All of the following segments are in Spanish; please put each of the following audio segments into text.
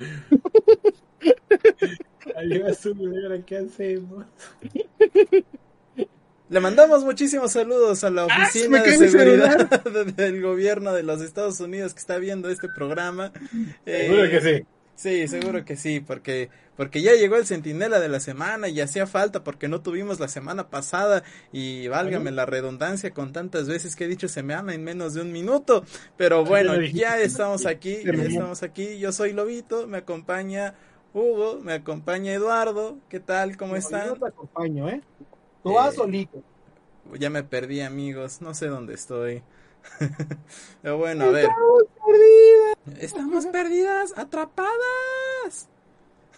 cbp.gov/careers. ¿qué hacemos? Le mandamos muchísimos saludos a la Ah, oficina se de seguridad del gobierno de los Estados Unidos que está viendo este programa. Seguro Eh, que sí. Sí, seguro que sí, porque porque ya llegó el centinela de la semana y hacía falta porque no tuvimos la semana pasada y válgame la redundancia con tantas veces que he dicho se me ama en menos de un minuto, pero bueno, ya estamos aquí, ya estamos aquí, yo soy Lobito, me acompaña Hugo, me acompaña Eduardo, ¿qué tal? ¿Cómo Yo están? no te acompaño, ¿eh? Tú vas Eh, solito. Ya me perdí, amigos. No sé dónde estoy. Pero bueno, a ver. Estamos perdidas, atrapadas.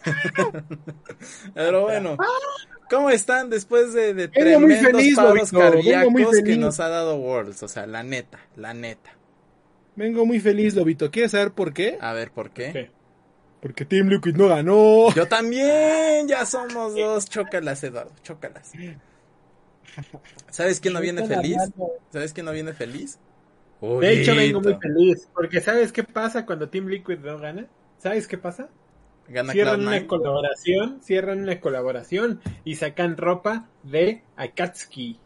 Pero bueno, ¿cómo están después de, de tremendos feliz, paros Lobito, cardíacos que nos ha dado Worlds? O sea, la neta, la neta. Vengo muy feliz, Lobito. ¿Quieres saber por qué? A ver, ¿por qué? ¿Qué? Porque Team Liquid no ganó. Yo también, ya somos dos. Chócalas, Eduardo, chócalas. ¿Sabes quién no viene feliz? ¿Sabes quién no viene feliz? De hecho, vengo muy feliz. Porque ¿sabes qué pasa cuando Team Liquid no gana? ¿Sabes qué pasa? Gana Cierran una Cloud9. colaboración, cierran una colaboración y sacan ropa de Akatsuki.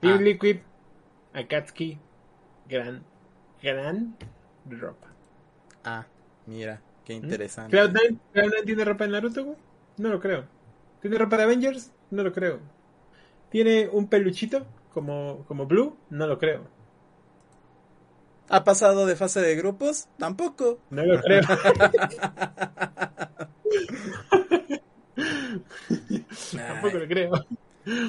Team Ah. Liquid, Akatsuki, gran, gran ropa. Ah, mira, qué interesante. ¿Cloud9? ¿Cloud9 tiene ropa en Naruto, güey? No lo creo. ¿Tiene ropa de Avengers? No lo creo. ¿Tiene un peluchito como, como Blue? No lo creo. ¿Ha pasado de fase de grupos? Tampoco. No lo creo. Tampoco lo creo.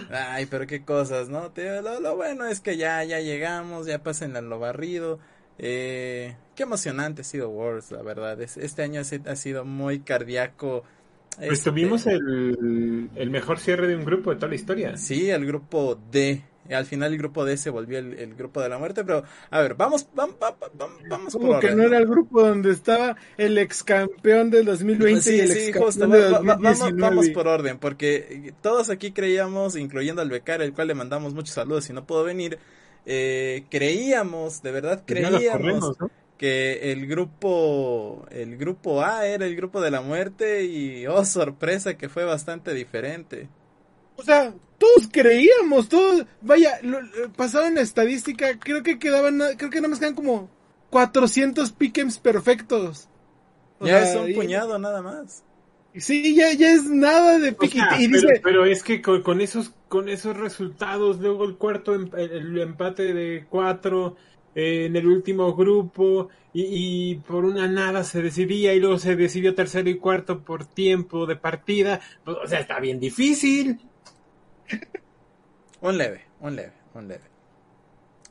Ay, pero qué cosas, ¿no? Lo, lo bueno es que ya, ya llegamos, ya pasen lo barrido. Eh, qué emocionante ha sido Worlds, la verdad. Es- este año ha sido muy cardíaco. Pues Este, tuvimos el, el mejor cierre de un grupo de toda la historia. Sí, el grupo D. Al final el grupo D se volvió el, el grupo de la muerte, pero a ver, vamos, vamos, vamos por Como que orden. no era el grupo donde estaba el ex campeón del 2020 y Sí, el sí, ex justo, vamos, 2019. vamos por orden, porque todos aquí creíamos, incluyendo al becario, el cual le mandamos muchos saludos y no pudo venir, eh, creíamos, de verdad Pues creíamos corremos, ¿no? que el grupo, el grupo A era el grupo de la muerte y, oh, sorpresa, que fue bastante diferente. O sea, todos creíamos, todos, vaya, lo, lo- pasaron la estadística, creo que quedaban, creo que nada más quedan como 400 pick'ems perfectos. O ya sea, es un y- puñado nada más. Sí, ya, ya es nada de O sea, y pero, dice, pero es que con, con esos con esos resultados, luego el cuarto em- el, el empate de cuatro eh, en el último grupo y, y por una nada se decidía y luego se decidió tercero y cuarto por tiempo de partida. Pues, o sea, está bien difícil. Un leve, un leve, un leve.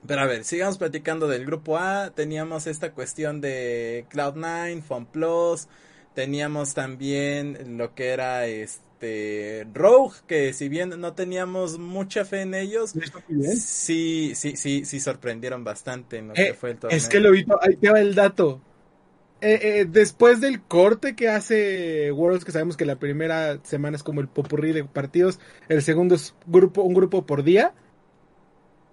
Pero a ver, sigamos platicando del grupo A. Teníamos esta cuestión de Cloud9, FunPlus. Teníamos también lo que era este Rogue, que si bien no teníamos mucha fe en ellos, sí, sí, sí, sí sorprendieron bastante en lo que Eh, fue el torneo. es que lo vi, ahí te va el dato. Eh, eh, después del corte que hace Worlds, que sabemos que la primera semana es como el popurrí de partidos, el segundo es grupo, un grupo por día.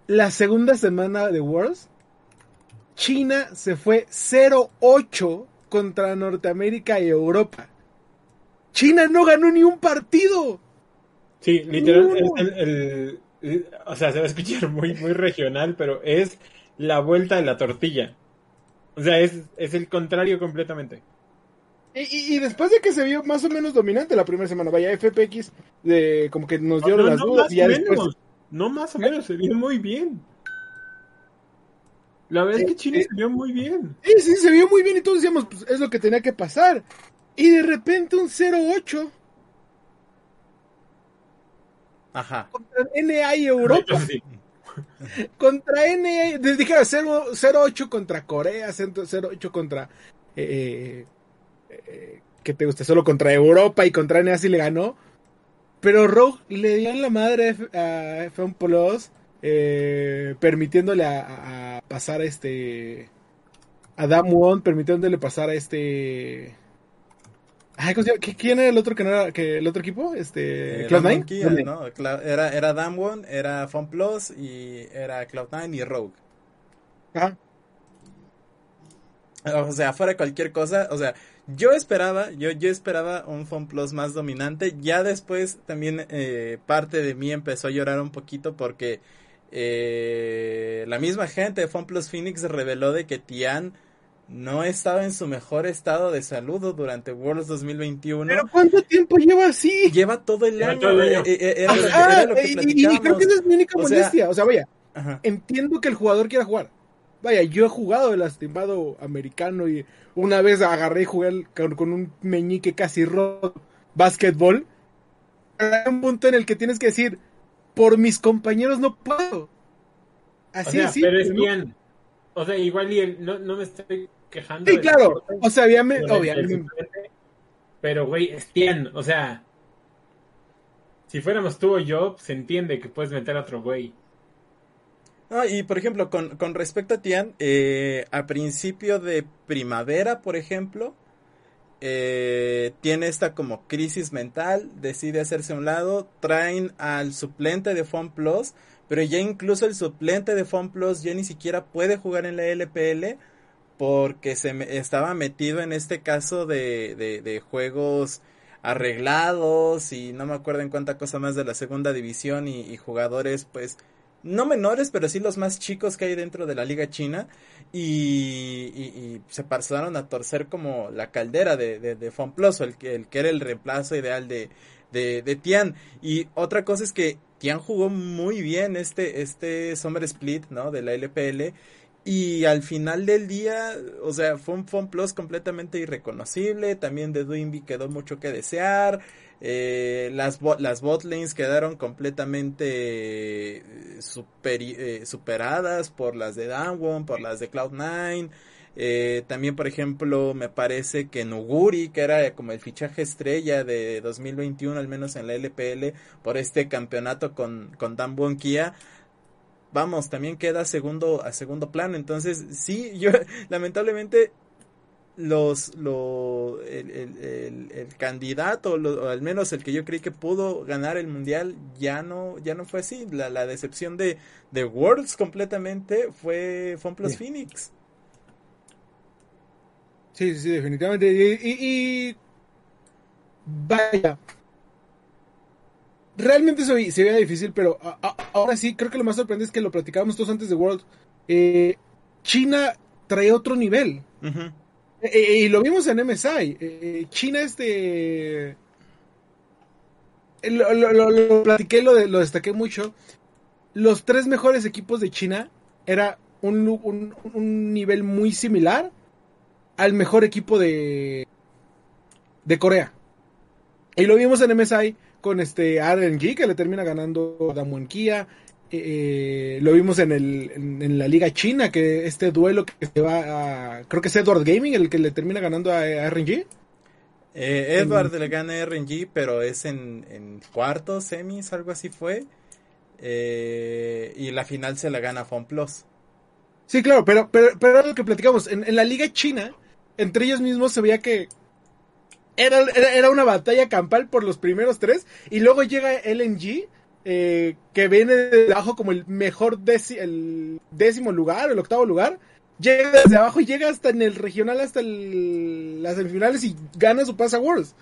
La segunda semana de Worlds, China se fue 0-8 contra Norteamérica y Europa. China no ganó ni un partido. Sí, literal, No. es el, el- el- o sea, se va a escuchar muy, muy regional, pero es la vuelta de la tortilla. O sea, es, es el contrario completamente. Y, y- y después de que se vio más o menos dominante la primera semana, vaya FPX, de, como que nos dio No, las no dudas más y ya después. menos, no más o menos, se vio muy bien. La verdad es que Eh, eh. se vio muy bien. Sí, sí, se vio muy bien y todos decíamos, pues es lo que tenía que pasar. Y de repente un 0-8 Ajá. contra NA y Europa. Sí. contra les dije 0-8 contra Corea, 0-8 contra eh, eh, que te guste solo contra Europa y contra NA sí le ganó. Pero Rogue le dio en la madre a F1 Plus, eh, permitiéndole a, a, pasar a este. A Damwon, permitiéndole pasar a este. Ay, ¿Quién era el otro que no era que el otro equipo? Este eh, Cloud9. ¿no? Era era Damwon, era Plus y era Cloud9 y Rogue. Ajá. O sea, fuera cualquier cosa, o sea, yo esperaba, yo, yo esperaba un Plus más dominante. Ya después también eh, parte de mí empezó a llorar un poquito porque eh, la misma gente de Plus Phoenix reveló de que Tian no estaba en su mejor estado de salud durante Worlds 2021. ¿Pero cuánto tiempo lleva así? Lleva todo el año. y, creo que esa es mi única molestia. O sea, vaya, entiendo que el jugador quiera jugar. Vaya, yo he jugado el lastimado americano y una vez agarré y jugué con, un meñique casi roto básquetbol. Hay un punto en el que tienes que decir, por mis compañeros no puedo. Así es. Pero es bien. O sea, igual y no, no me estoy quejando. Sí, claro. O sea, obviamente. Pero, güey, es bien. O sea, si fuéramos tú o yo, se entiende que puedes meter a otro güey. Ah, y por ejemplo, con, con respecto a Tian, eh, a principio de primavera, por ejemplo, eh, tiene esta como crisis mental, decide hacerse a un lado, traen al suplente de Plus pero ya incluso el suplente de Plus ya ni siquiera puede jugar en la LPL porque se me, estaba metido en este caso de, juegos arreglados y no me acuerdo en cuánta cosa más de la segunda división y, jugadores pues no menores, pero sí los más chicos que hay dentro de la liga china y, se pasaron a torcer como la caldera de, de, de el que, el que era el reemplazo ideal de, de, Tian. Y otra cosa es que Tian jugó muy bien este, este Summer Split, ¿no? De la LPL. Y al final del día, o sea, fue un Plus completamente irreconocible. También de Duimby quedó mucho que desear. Eh, las, las botlanes quedaron completamente eh, eh, superadas por las de Downwon, por las de Cloud9. también, por ejemplo, me parece que Nuguri, que era como el fichaje estrella de 2021, al menos en la LPL, por este campeonato con, con Dan Kia, vamos, también queda segundo, a segundo plano. Entonces, sí, yo lamentablemente los, lo, el, el, el, candidato, o al menos el que yo creí que pudo ganar el mundial, ya no, ya no fue así. La, la decepción de, de Worlds completamente fue FunPlus Phoenix. Sí, sí, definitivamente. Y, vaya. Realmente se, se veía difícil, pero ahora sí, creo que lo más sorprendente es que lo platicábamos todos antes de World. Eh, China trae otro nivel. Eh, eh, y lo vimos en MSI. China este... Lo, lo, platiqué, lo, lo destaqué mucho. Los tres mejores equipos de China era un, un, nivel muy similar al mejor equipo de, de Corea. Y lo vimos en MSI con este RNG que le termina ganando a Damwon Kia. Eh, lo vimos en, el, en, la liga china, que este duelo que se va a... Creo que es Edward Gaming el que le termina ganando a, RNG. Eh, Edward le gana a RNG, pero es en, en cuartos, semis, algo así fue. Eh, y la final se la gana FunPlus. Sí, claro, pero, pero, pero lo que platicamos. En, en, la liga china, entre ellos mismos se veía que era, era, una batalla campal por los primeros tres. Y luego llega LNG eh, que viene de abajo como el mejor el décimo lugar, el octavo lugar, llega desde abajo y llega hasta en el regional, hasta las semifinales y gana su Pass Awards.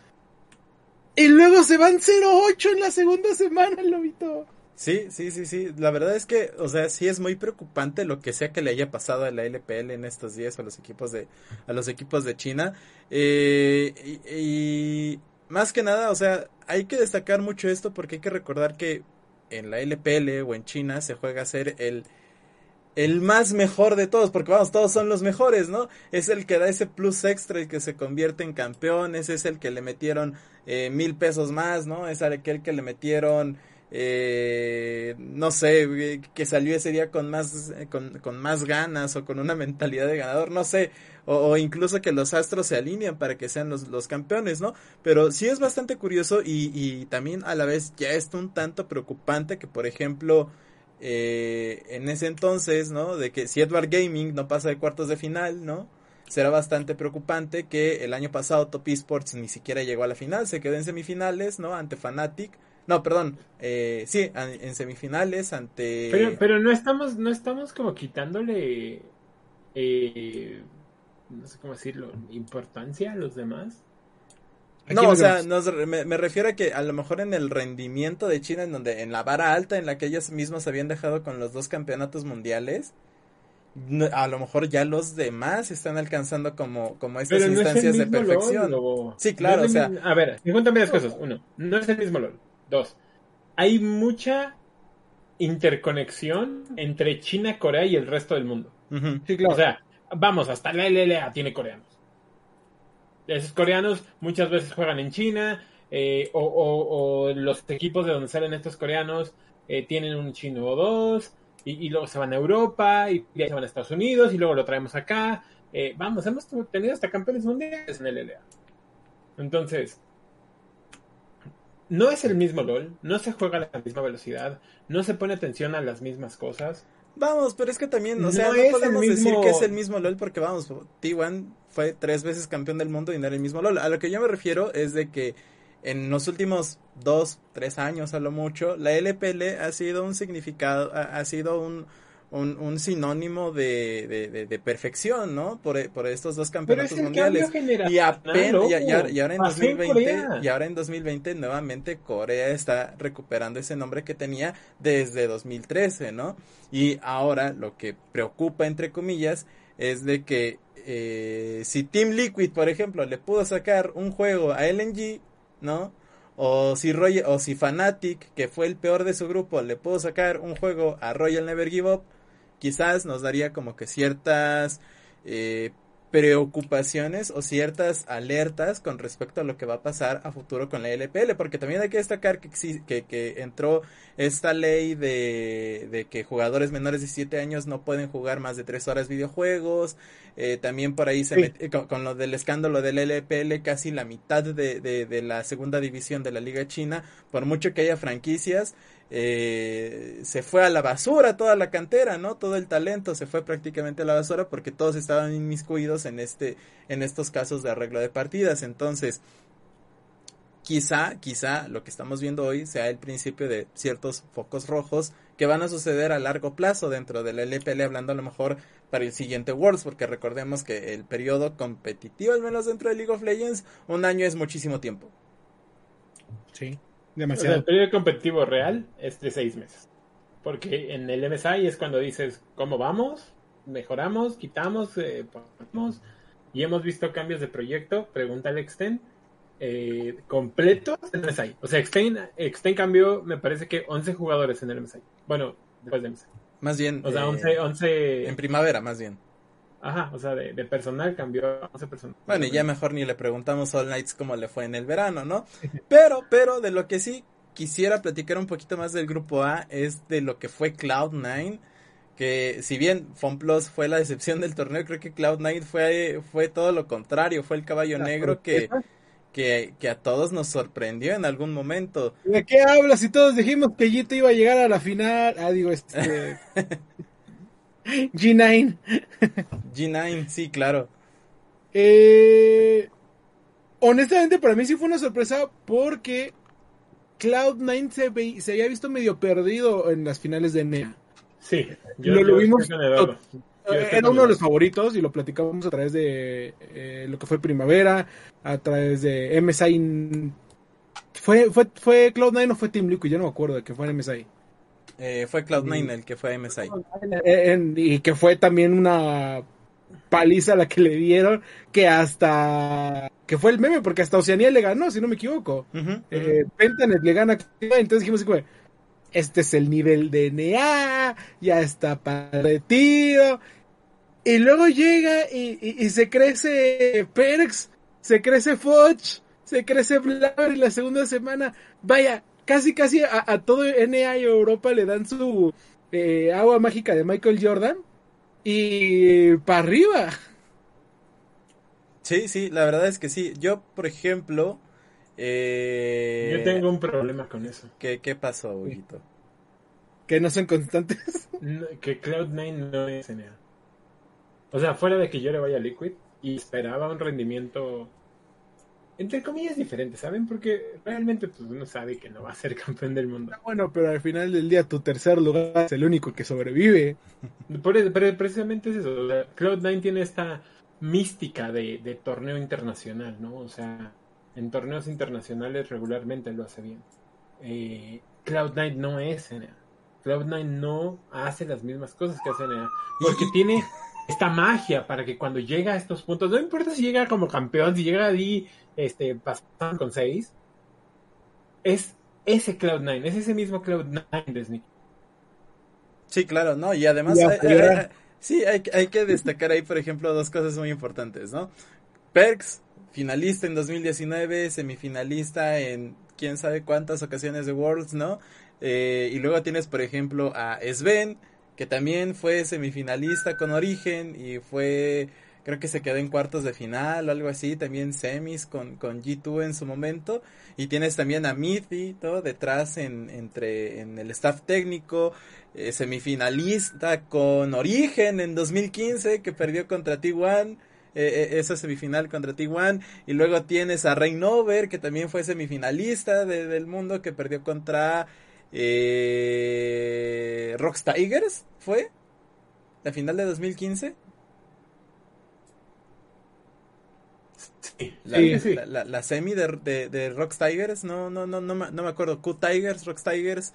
Y luego se van 0-8 en la segunda semana, Lobito. Sí, sí, sí, sí. La verdad es que, o sea, sí es muy preocupante lo que sea que le haya pasado a la LPL en estos días a los equipos de, a los equipos de China. Eh, y más que nada, o sea, hay que destacar mucho esto porque hay que recordar que en la LPL o en China se juega a ser el, el más mejor de todos, porque vamos, todos son los mejores, ¿no? Es el que da ese plus extra, el que se convierte en campeón, ese es el que le metieron eh, mil pesos más, ¿no? Es aquel que le metieron eh, no sé, que salió ese día con más, con, con, más ganas o con una mentalidad de ganador, no sé, o, incluso que los astros se alinean para que sean los, los campeones, ¿no? Pero sí es bastante curioso y, y también a la vez ya es un tanto preocupante que, por ejemplo, eh, en ese entonces, ¿no? De que si Edward Gaming no pasa de cuartos de final, ¿no? Será bastante preocupante que el año pasado Top Esports ni siquiera llegó a la final, se quedó en semifinales, ¿no? Ante Fnatic. No, perdón, eh, sí, en semifinales ante... Pero, pero no estamos, no estamos como quitándole, eh, no sé cómo decirlo, importancia a los demás. No, o sea, me, me, refiero a que a lo mejor en el rendimiento de China, en donde en la vara alta en la que ellos mismos habían dejado con los dos campeonatos mundiales, a lo mejor ya los demás están alcanzando como, como estas instancias de perfección. sí, claro, o sea. A ver, cuéntame las cosas. Uno, no es el mismo LOL. Dos, hay mucha interconexión entre China, Corea y el resto del mundo. Sí, claro. O sea, vamos, hasta la LLA tiene coreanos. Esos coreanos muchas veces juegan en China, eh, o, los equipos de donde salen estos coreanos eh, tienen un chino o dos, y, luego se van a Europa, y, se van a Estados Unidos, y luego lo traemos acá. Eh, vamos, hemos tenido hasta campeones mundiales en el LLA. Entonces, no es el mismo LOL, no se juega a la misma velocidad, no se pone atención a las mismas cosas. Vamos, pero es que también, o sea, no, podemos decir que es el mismo LOL porque vamos, T1 fue tres veces campeón del mundo y no era el mismo LOL. A lo que yo me refiero es de que en los últimos dos, tres años a lo mucho, la LPL ha sido un significado, ha, sido un, un, sinónimo de, de, perfección, ¿no? Por, por estos dos campeonatos mundiales. Y apenas, y, ahora en 2020, y ahora en 2020 nuevamente Corea está recuperando ese nombre que tenía desde 2013, ¿no? Y ahora lo que preocupa, entre comillas, es de que eh, si Team Liquid, por ejemplo, le pudo sacar un juego a LNG, ¿no? O si, Royal, o si Fnatic, que fue el peor de su grupo, le pudo sacar un juego a Royal Never Give Up, quizás nos daría como que ciertas eh, preocupaciones o ciertas alertas con respecto a lo que va a pasar a futuro con la LPL, porque también hay que destacar que, que, que entró esta ley de, de, que jugadores menores de 7 años no pueden jugar más de 3 horas videojuegos, eh, también por ahí se con, lo del escándalo del LPL, casi la mitad de, de, de la segunda división de la Liga China, por mucho que haya franquicias, eh, se fue a la basura toda la cantera, ¿no? Todo el talento se fue prácticamente a la basura porque todos estaban inmiscuidos en este, en estos casos de arreglo de partidas. Entonces, quizá, quizá lo que estamos viendo hoy sea el principio de ciertos focos rojos que van a suceder a largo plazo dentro del LPL, hablando a lo mejor para el siguiente Worlds, porque recordemos que el periodo competitivo, al menos dentro de League of Legends, un año es muchísimo tiempo. Sí. Demasiado. el periodo competitivo real es de seis meses. Porque en el MSI es cuando dices, ¿cómo vamos? Mejoramos, quitamos, eh, ponemos. Y hemos visto cambios de proyecto, pregunta al Exten, eh, completos en el MSI. O sea, Exten, cambió, me parece que 11 jugadores en el MSI. Bueno, después del MSI. Más bien. O sea, 11, 11... Eh, en primavera, más bien. Ajá, o sea, de, personal cambió a 11 personas. Bueno, y ya mejor ni le preguntamos a All Knights cómo le fue en el verano, ¿no? Pero, pero de lo que sí quisiera platicar un poquito más del grupo A es de lo que fue Cloud9. Que si bien FunPlus fue la decepción del torneo, creo que Cloud9 fue, fue todo lo contrario, fue el caballo negro que, que, que, a todos nos sorprendió en algún momento. ¿De qué hablas? Si todos dijimos que Gito iba a llegar a la final. Ah, digo, este. G9. G9, sí, claro. Eh, honestamente, para mí sí fue una sorpresa porque Cloud9 se, se había visto medio perdido en las finales de NEA. Sí, yo, lo, vimos. Era uno de los favoritos y lo platicamos a través de eh, lo que fue Primavera, a través de MSI. ¿Fue, fue, fue Cloud9 o fue Team Liquid? Yo no me acuerdo de que fue MSI. Eh, fue Cloud9 el que fue a MSI. y que fue también una paliza la que le dieron, que hasta que fue el meme, porque hasta Oceanía le ganó, si no me equivoco. Eh, Pentanet le gana, entonces dijimos, este es el nivel de NEA, ya está partido. Y luego llega y, se crece Perks, se crece Foch, se crece Blaver y la segunda semana, vaya, casi casi a, todo NA y Europa le dan su eh, agua mágica de Michael Jordan y para arriba. Sí, sí, la verdad es que sí. Yo, por ejemplo... Eh... Yo tengo un problema con eso. ¿Qué, qué pasó, Huguito? Que no son constantes. que Cloud9 no es NA. O sea, fuera de que yo le vaya a Liquid y esperaba un rendimiento entre comillas diferente, ¿saben? Porque realmente pues uno sabe que no va a ser campeón del mundo. Ah, bueno, pero al final del día tu tercer lugar es el único que sobrevive. Por eso, pero precisamente es eso. Cloud9 tiene esta mística de, torneo internacional, ¿no? O sea, en torneos internacionales regularmente lo hace bien. Eh, Cloud9 no es NA. Cloud9 no hace las mismas cosas que hace NA. Porque tiene esta magia para que cuando llega a estos puntos, no importa si llega como campeón, si llega ahí este, pasando con 6, es ese Cloud9, es ese mismo Cloud9 de Sí, claro, ¿no? Y además, sí, hay, hay que destacar ahí, por ejemplo, dos cosas muy importantes, ¿no? Perks, finalista en 2019, semifinalista en quién sabe cuántas ocasiones de Worlds, ¿no? Eh, y luego tienes, por ejemplo, a Sven, que también fue semifinalista con Origen y fue, creo que se quedó en cuartos de final o algo así, también semis con, con G2 en su momento. Y tienes también a Mithi, todo detrás en, entre, en el staff técnico, eh, semifinalista con Origen en 2015 que perdió contra T1. Eh, eh, esa semifinal contra T1 y luego tienes a Reignover que también fue semifinalista del mundo que perdió contra eh, Tigers fue la final de 2015. La, La, semi de, de, de Rocks Tigers, no, no, no, no, no me acuerdo. Q Tigers, Rocks Tigers,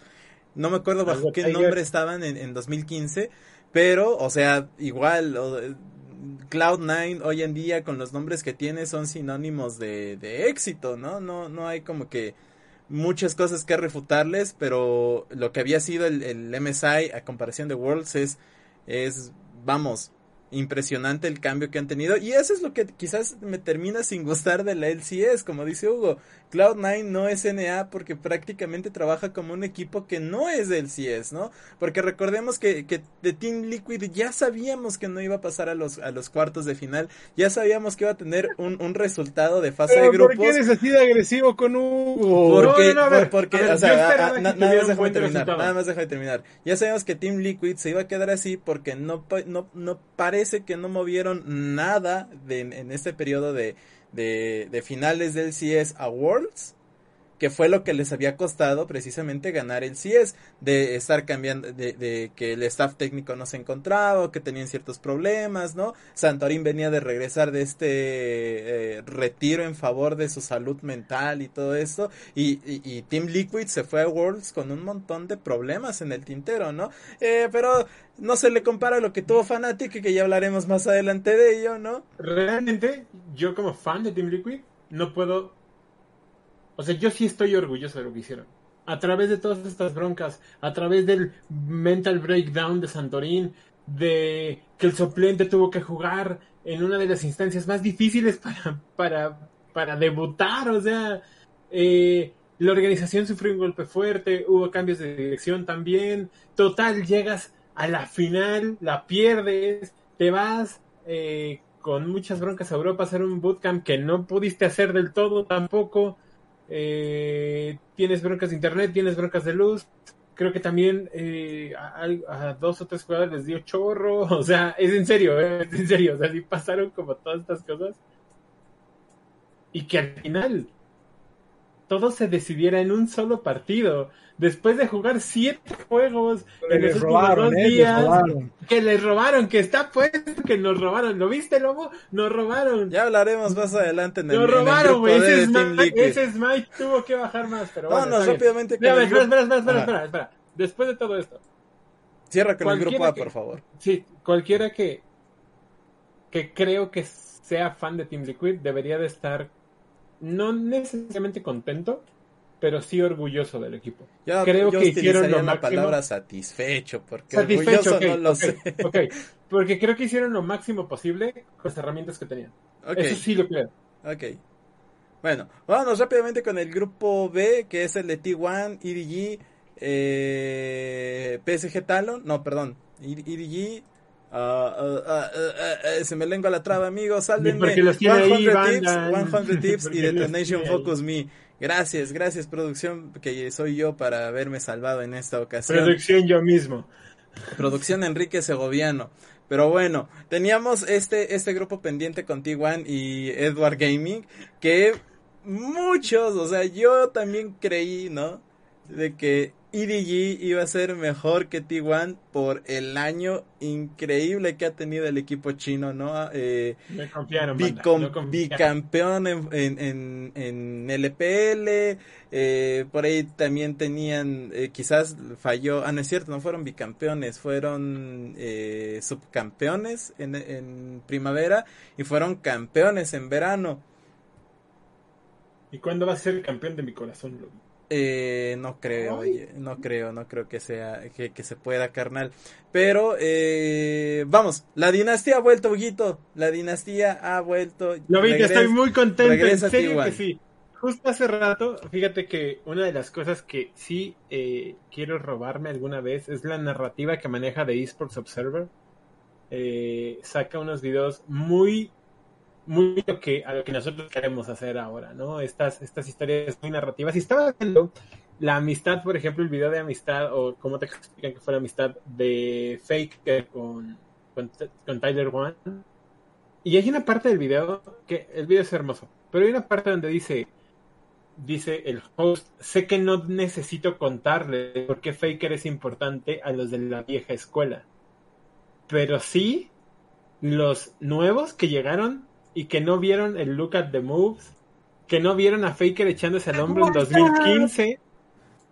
no me acuerdo bajo qué nombre estaban en, en 2015, pero, o sea, igual, Cloud9 hoy en día con los nombres que tiene son sinónimos de, de éxito, ¿no? No, no hay como que muchas cosas que refutarles, pero lo que había sido el, el MSI a comparación de Worlds es, es, vamos, impresionante el cambio que han tenido y eso es lo que quizás me termina sin gustar de la LCS, como dice Hugo. Cloud9 no es NA porque prácticamente trabaja como un equipo que no es del CS, ¿no? Porque recordemos que, que de Team Liquid ya sabíamos que no iba a pasar a los, a los cuartos de final, ya sabíamos que iba a tener un, un resultado de fase de grupos. ¿Por qué eres así de agresivo con Hugo? Porque, no, no, porque, o sea, nada más déjame terminar, nada más déjame terminar. Ya sabemos que Team Liquid se iba a quedar así porque no, no, no parece que no movieron nada de, en este periodo de de, de finales del CS Awards que fue lo que les había costado precisamente ganar el CS, de estar cambiando, de, de, que el staff técnico no se encontraba, que tenían ciertos problemas, ¿no? Santorín venía de regresar de este eh, retiro en favor de su salud mental y todo esto, y, y, Team Liquid se fue a Worlds con un montón de problemas en el tintero, ¿no? Eh, pero no se le compara a lo que tuvo Fnatic, que ya hablaremos más adelante de ello, ¿no? Realmente, yo como fan de Team Liquid, no puedo o sea, yo sí estoy orgulloso de lo que hicieron. A través de todas estas broncas, a través del mental breakdown de Santorín, de que el suplente tuvo que jugar en una de las instancias más difíciles para, para, para debutar, o sea, eh, la organización sufrió un golpe fuerte, hubo cambios de dirección también, total, llegas a la final, la pierdes, te vas eh, con muchas broncas a Europa a hacer un bootcamp que no pudiste hacer del todo tampoco eh, tienes broncas de internet, tienes broncas de luz. Creo que también eh, a, dos o tres jugadores les dio chorro. O sea, es en serio, eh, es en serio. O sea, sí pasaron como todas estas cosas. Y que al final todo se decidiera en un solo partido después de jugar siete juegos en los últimos dos días, que les robaron, que está puesto que nos robaron. ¿Lo viste, Lobo? Nos robaron. Ya hablaremos más adelante en el Nos robaron, güey. Ese, Smite, ese Smite tuvo que bajar más, pero bueno. No, no, rápidamente. Espera, espera, espera, espera, espera, espera. Después de todo esto. Cierra con el grupo A, por favor. Sí, cualquiera que, que creo que sea fan de Team Liquid debería de estar no necesariamente contento, pero sí orgulloso del equipo. Yo, Creo que hicieron lo máximo. palabra satisfecho, porque satisfecho, orgulloso no lo sé. Porque creo que hicieron lo máximo posible con las herramientas que tenían. Eso sí lo creo. Ok. Bueno, vámonos rápidamente con el grupo B, que es el de T1, EDG, eh, PSG Talon, no, perdón, EDG, uh, uh, uh, se me lengua la traba, amigos, sálvenme. 100 tips, 100 tips y Detonation Focus Me. Gracias, gracias producción, que soy yo para haberme salvado en esta ocasión. Producción yo mismo. Producción Enrique Segoviano. Pero bueno, teníamos este, este grupo pendiente con T1 y Edward Gaming, que muchos, o sea, yo también creí, ¿no? De que EDG iba a ser mejor que T1 por el año increíble que ha tenido el equipo chino, ¿no? Eh, Me confiaron, bicampeón en, en, en, LPL, eh, por ahí también tenían, eh, quizás falló, ah, no es cierto, no fueron bicampeones, fueron subcampeones en, en primavera y fueron campeones en verano. ¿Y cuándo va a ser el campeón de mi corazón, Eh, no creo, oye, no creo, no creo que sea, que, que se pueda, carnal. Pero, eh, vamos, la dinastía ha vuelto, Huguito, la dinastía ha vuelto. Lo vi, que estoy muy contento, en serio que sí. Justo hace rato, fíjate que una de las cosas que sí eh, quiero robarme alguna vez es la narrativa que maneja de Esports Observer. Eh, saca unos videos muy muy lo que, a lo que nosotros queremos hacer ahora, ¿no? Estas, estas historias muy narrativas. Y estaba viendo la amistad, por ejemplo, el video de amistad, o cómo te explican que fue la amistad de Fake con, con, Tyler One. Y hay una parte del video, que el video es hermoso, pero hay una parte donde dice, dice el host, sé que no necesito contarle por qué Faker es importante a los de la vieja escuela, pero sí los nuevos que llegaron y que no vieron el Look at the Moves, que no vieron a Faker echándose al hombro en 2015,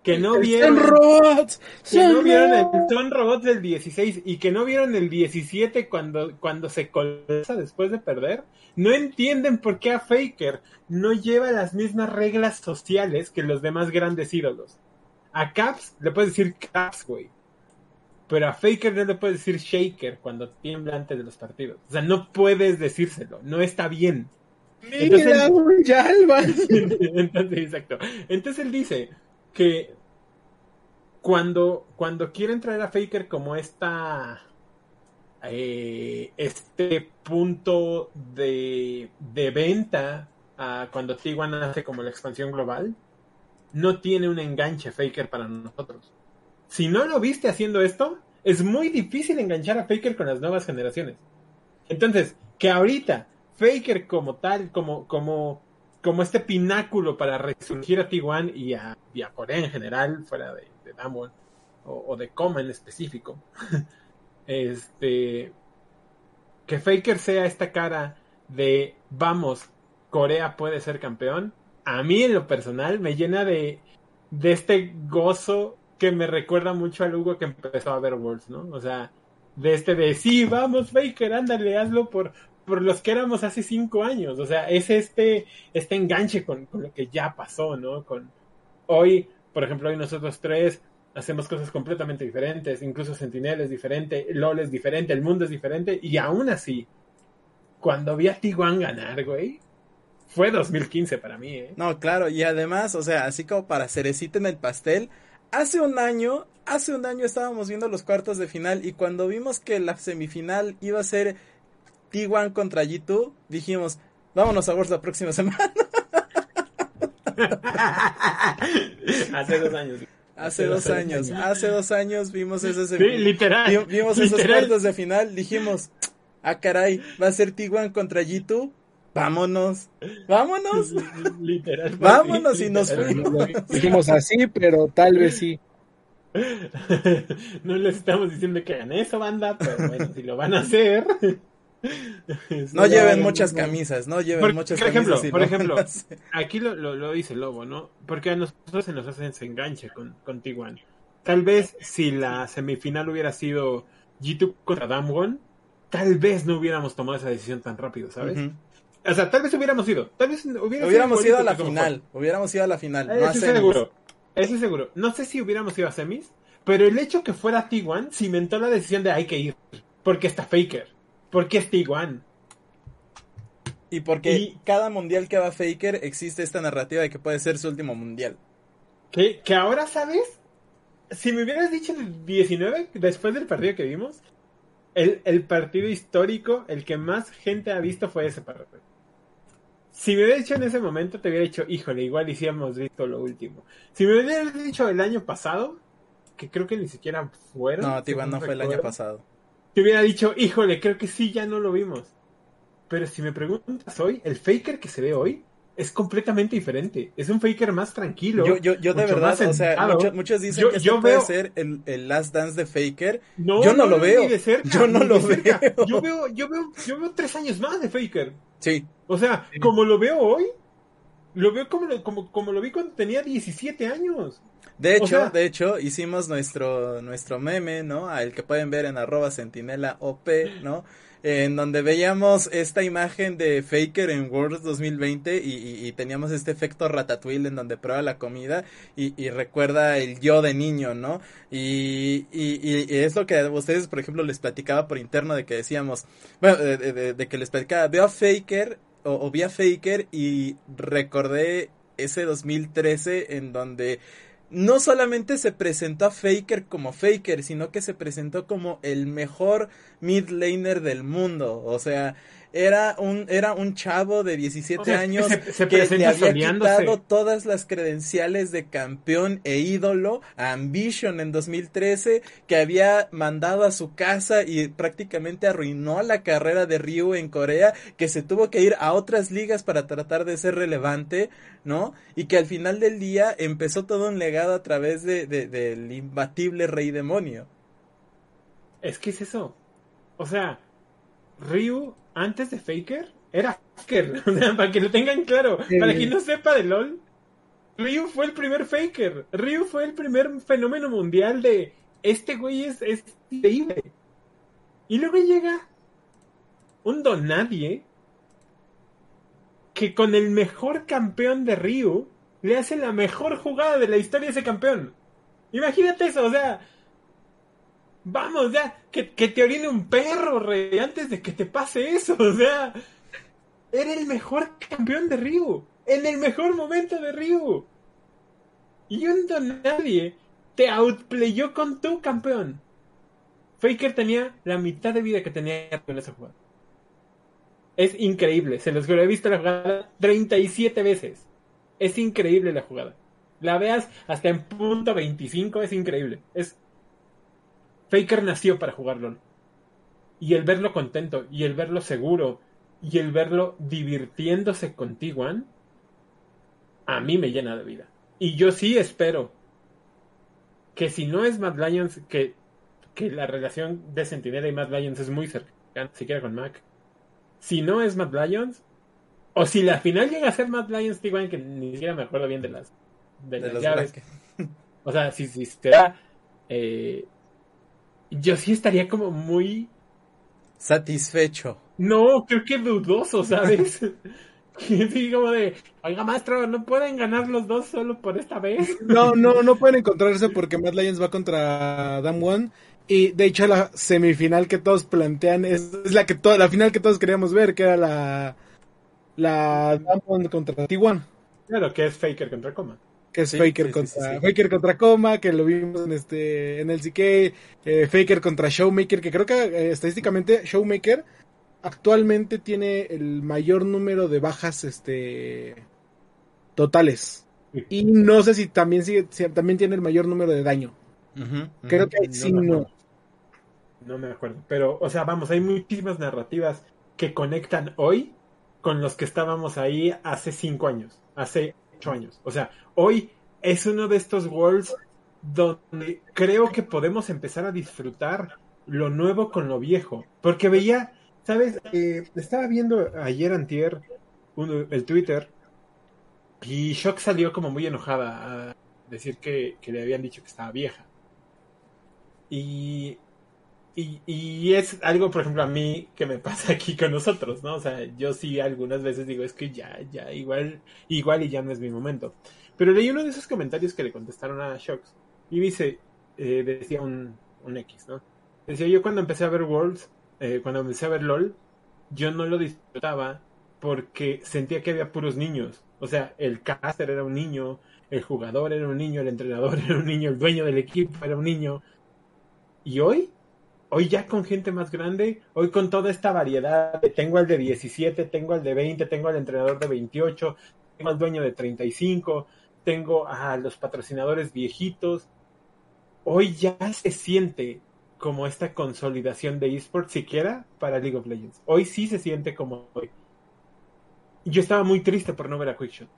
que no vieron robots, que no vieron el Son Robots del 16 y que no vieron el 17 cuando, cuando se colapsa después de perder, no entienden por qué a Faker no lleva las mismas reglas sociales que los demás grandes ídolos. A Caps le puedes decir Caps, güey. Pero a Faker no le puedes decir Shaker cuando tiembla antes de los partidos. O sea, no puedes decírselo. No está bien. Entonces, Entonces, exacto. Entonces él dice que cuando, cuando quieren traer a Faker como esta eh, este punto de, de venta a cuando Tiguan hace como la expansión global, no tiene un enganche Faker para nosotros si no lo viste haciendo esto, es muy difícil enganchar a Faker con las nuevas generaciones. Entonces, que ahorita Faker como tal, como, como, como este pináculo para resurgir a T1 y a, Corea en general, fuera de, de Damwon, o, de Coma en específico, este, que Faker sea esta cara de, vamos, Corea puede ser campeón, a mí en lo personal me llena de, de este gozo que me recuerda mucho al Hugo que empezó a ver Worlds, ¿no? O sea, de este de sí, vamos, Faker, ándale, hazlo por, por los que éramos hace cinco años. O sea, es este, este enganche con, con lo que ya pasó, ¿no? Con hoy, por ejemplo, hoy nosotros tres hacemos cosas completamente diferentes, incluso Sentinel es diferente, LOL es diferente, el mundo es diferente, y aún así, cuando vi a Tiguan ganar, güey, fue 2015 para mí, ¿eh? No, claro, y además, o sea, así como para cerecita en el pastel, hace un año, hace un año estábamos viendo los cuartos de final y cuando vimos que la semifinal iba a ser T1 contra G2, dijimos, vámonos a Worlds la próxima semana. hace dos años. Hace, dos, años, hace dos años vimos esos, literal, vimos esos cuartos de final, dijimos, ah caray, va a ser T1 contra G2, vámonos, vámonos, literal, vámonos y nos fuimos. Dijimos así, pero tal vez sí. no les estamos diciendo que hagan eso, banda, pero bueno, si lo van a hacer. no lleven muchas camisas, no lleven muchas por ejemplo, camisas. Por ejemplo, aquí lo, lo, dice Lobo, ¿no? Porque a nosotros se nos hace ese enganche con, con T1. Tal vez si la semifinal hubiera sido G2 contra Damwon, tal vez no hubiéramos tomado esa decisión tan rápido, ¿sabes? O sea, tal vez hubiéramos ido. Tal vez hubiéramos ido a la final. Hubiéramos ido a la final. No Eso seguro. Eso es seguro. No sé si hubiéramos ido a semis, pero el hecho que fuera T1 cimentó la decisión de hay que ir. Porque está Faker. Porque es T1. Y porque Y- cada mundial que va Faker existe esta narrativa de que puede ser su último mundial. Que, que ahora, ¿sabes? Si me hubieras dicho en el 19, después del partido que vimos, el, el partido histórico, el que más gente ha visto fue ese partido. Si me hubieras dicho en ese momento, te hubiera dicho, híjole, igual hemos visto lo último. Si me hubieras dicho el año pasado, que creo que ni siquiera fueron. No, Tijuana según no fue el año pasado. Te hubiera dicho, híjole, creo que sí, ya no lo vimos. Pero si me preguntas hoy, el Faker que se ve hoy es completamente diferente. Es un Faker más tranquilo. Yo, yo, yo de verdad, o sea, muchos, muchos dicen Yo- que yo esto puede ser el, el Last Dance de Faker. No, Yo no lo veo. cerca, Yo no lo veo. Yo veo, yo veo, yo veo tres años más de Faker. Sí, O sea, como lo veo hoy, lo veo como lo, como, como lo vi cuando tenía 17 años. De hecho, O sea- de hecho, hicimos nuestro, nuestro meme, ¿no? Al que pueden ver en arroba sentinela OP, ¿no? En donde veíamos esta imagen de Faker en Worlds 2020 y, y- y teníamos este efecto ratatouille en donde prueba la comida y, y recuerda el yo de niño, ¿no? Y, y, es lo que a ustedes, por ejemplo, les platicaba por interno de que decíamos, bueno, de- de que les platicaba, veo a Faker o, o vi a Faker y recordé ese 2013 en donde no solamente se presentó a Faker como Faker, sino que se presentó como el mejor mid laner del mundo. O sea, era un, era un chavo de 17 O sea, años se- se que le había soleándose. quitado todas las credenciales de campeón e ídolo a Ambition en 2013, que había mandado a su casa y prácticamente arruinó la carrera de Ryu en Corea, que se tuvo que ir a otras ligas para tratar de ser relevante, ¿no? Y que al final del día empezó todo un legado a través de, de- del imbatible Rey Demonio. Es que es eso. O sea, Ryu antes de Faker era Faker. O sea, para que lo tengan claro. Sí. Para quien no sepa de LOL, Ryu fue el primer Faker. Ryu fue el primer fenómeno mundial de este güey es, es increíble. Y luego llega un don nadie que con el mejor campeón de Ryu le hace la mejor jugada de la historia a ese campeón. Imagínate eso, o sea, Vamos, ya, que, que te orine un perro, rey, antes de que te pase eso, o sea, era el mejor campeón de Ryu, en el mejor momento de Ryu. Y un don nadie te outplayó con tu campeón. Faker tenía la mitad de vida que tenía en esa jugada. Es increíble, se los he visto la jugada 37 veces. Es increíble la jugada. La veas hasta en punto 25, es increíble. Es Faker nació para jugar LOL. Y el verlo contento, y el verlo seguro, y el verlo divirtiéndose con T1, a mí me llena de vida. Y yo sí espero que si no es Mad Lions, que, que la relación de Sentinela y Mad Lions es muy cercana, siquiera con Mac. Si no es Mad Lions, o si la final llega a ser Mad Lions T1, que ni siquiera me acuerdo bien de las, de De las los llaves. O sea, si, si será. eh, yo sí estaría como muy. Satisfecho. No, creo que dudoso, ¿sabes? sí, como de. Oiga, maestro, ¿no pueden ganar los dos solo por esta vez? No, no, no pueden encontrarse porque Mad Lions va contra Dam One. Y de hecho la semifinal que todos plantean es, es la que to- la final que todos queríamos ver, que era la la Dam One contra T1, Claro, que es Faker contra Coma. Que es Sí, Faker sí, contra sí. Faker contra Coma, que lo vimos en este en el CK, eh, Faker contra Showmaker, que creo que eh, estadísticamente Showmaker actualmente tiene el mayor número de bajas este totales. Y no sé si también sigue, si también tiene el mayor número de daño. Creo que sí, no. No me acuerdo. Pero, o sea, vamos, hay muchísimas narrativas que conectan hoy con los que estábamos ahí hace cinco años, hace años. O sea, hoy es uno de estos worlds donde creo que podemos empezar a disfrutar lo nuevo con lo viejo. Porque veía, ¿sabes? Eh, estaba viendo ayer antier uno- el Twitter y Shock salió como muy enojada a decir que, que le habían dicho que estaba vieja. Y, y, y es algo, por ejemplo, a mí que me pasa aquí con nosotros, ¿no? O sea, yo sí algunas veces digo, es que ya, ya, igual, igual y ya no es mi momento. Pero leí uno de esos comentarios que le contestaron a Shocks y dice, eh, decía un, un X, ¿no? Decía, yo cuando empecé a ver Worlds, eh, cuando empecé a ver LOL, yo no lo disfrutaba porque sentía que había puros niños. O sea, el caster era un niño, el jugador era un niño, el entrenador era un niño, el dueño del equipo era un niño. Y hoy, hoy ya con gente más grande, hoy con toda esta variedad, tengo al de 17, tengo al de 20, tengo al entrenador de 28, tengo al dueño de 35, tengo a los patrocinadores viejitos. Hoy ya se siente como esta consolidación de esports siquiera para League of Legends. Hoy sí se siente como hoy. Yo estaba muy triste por no ver a Quickshot.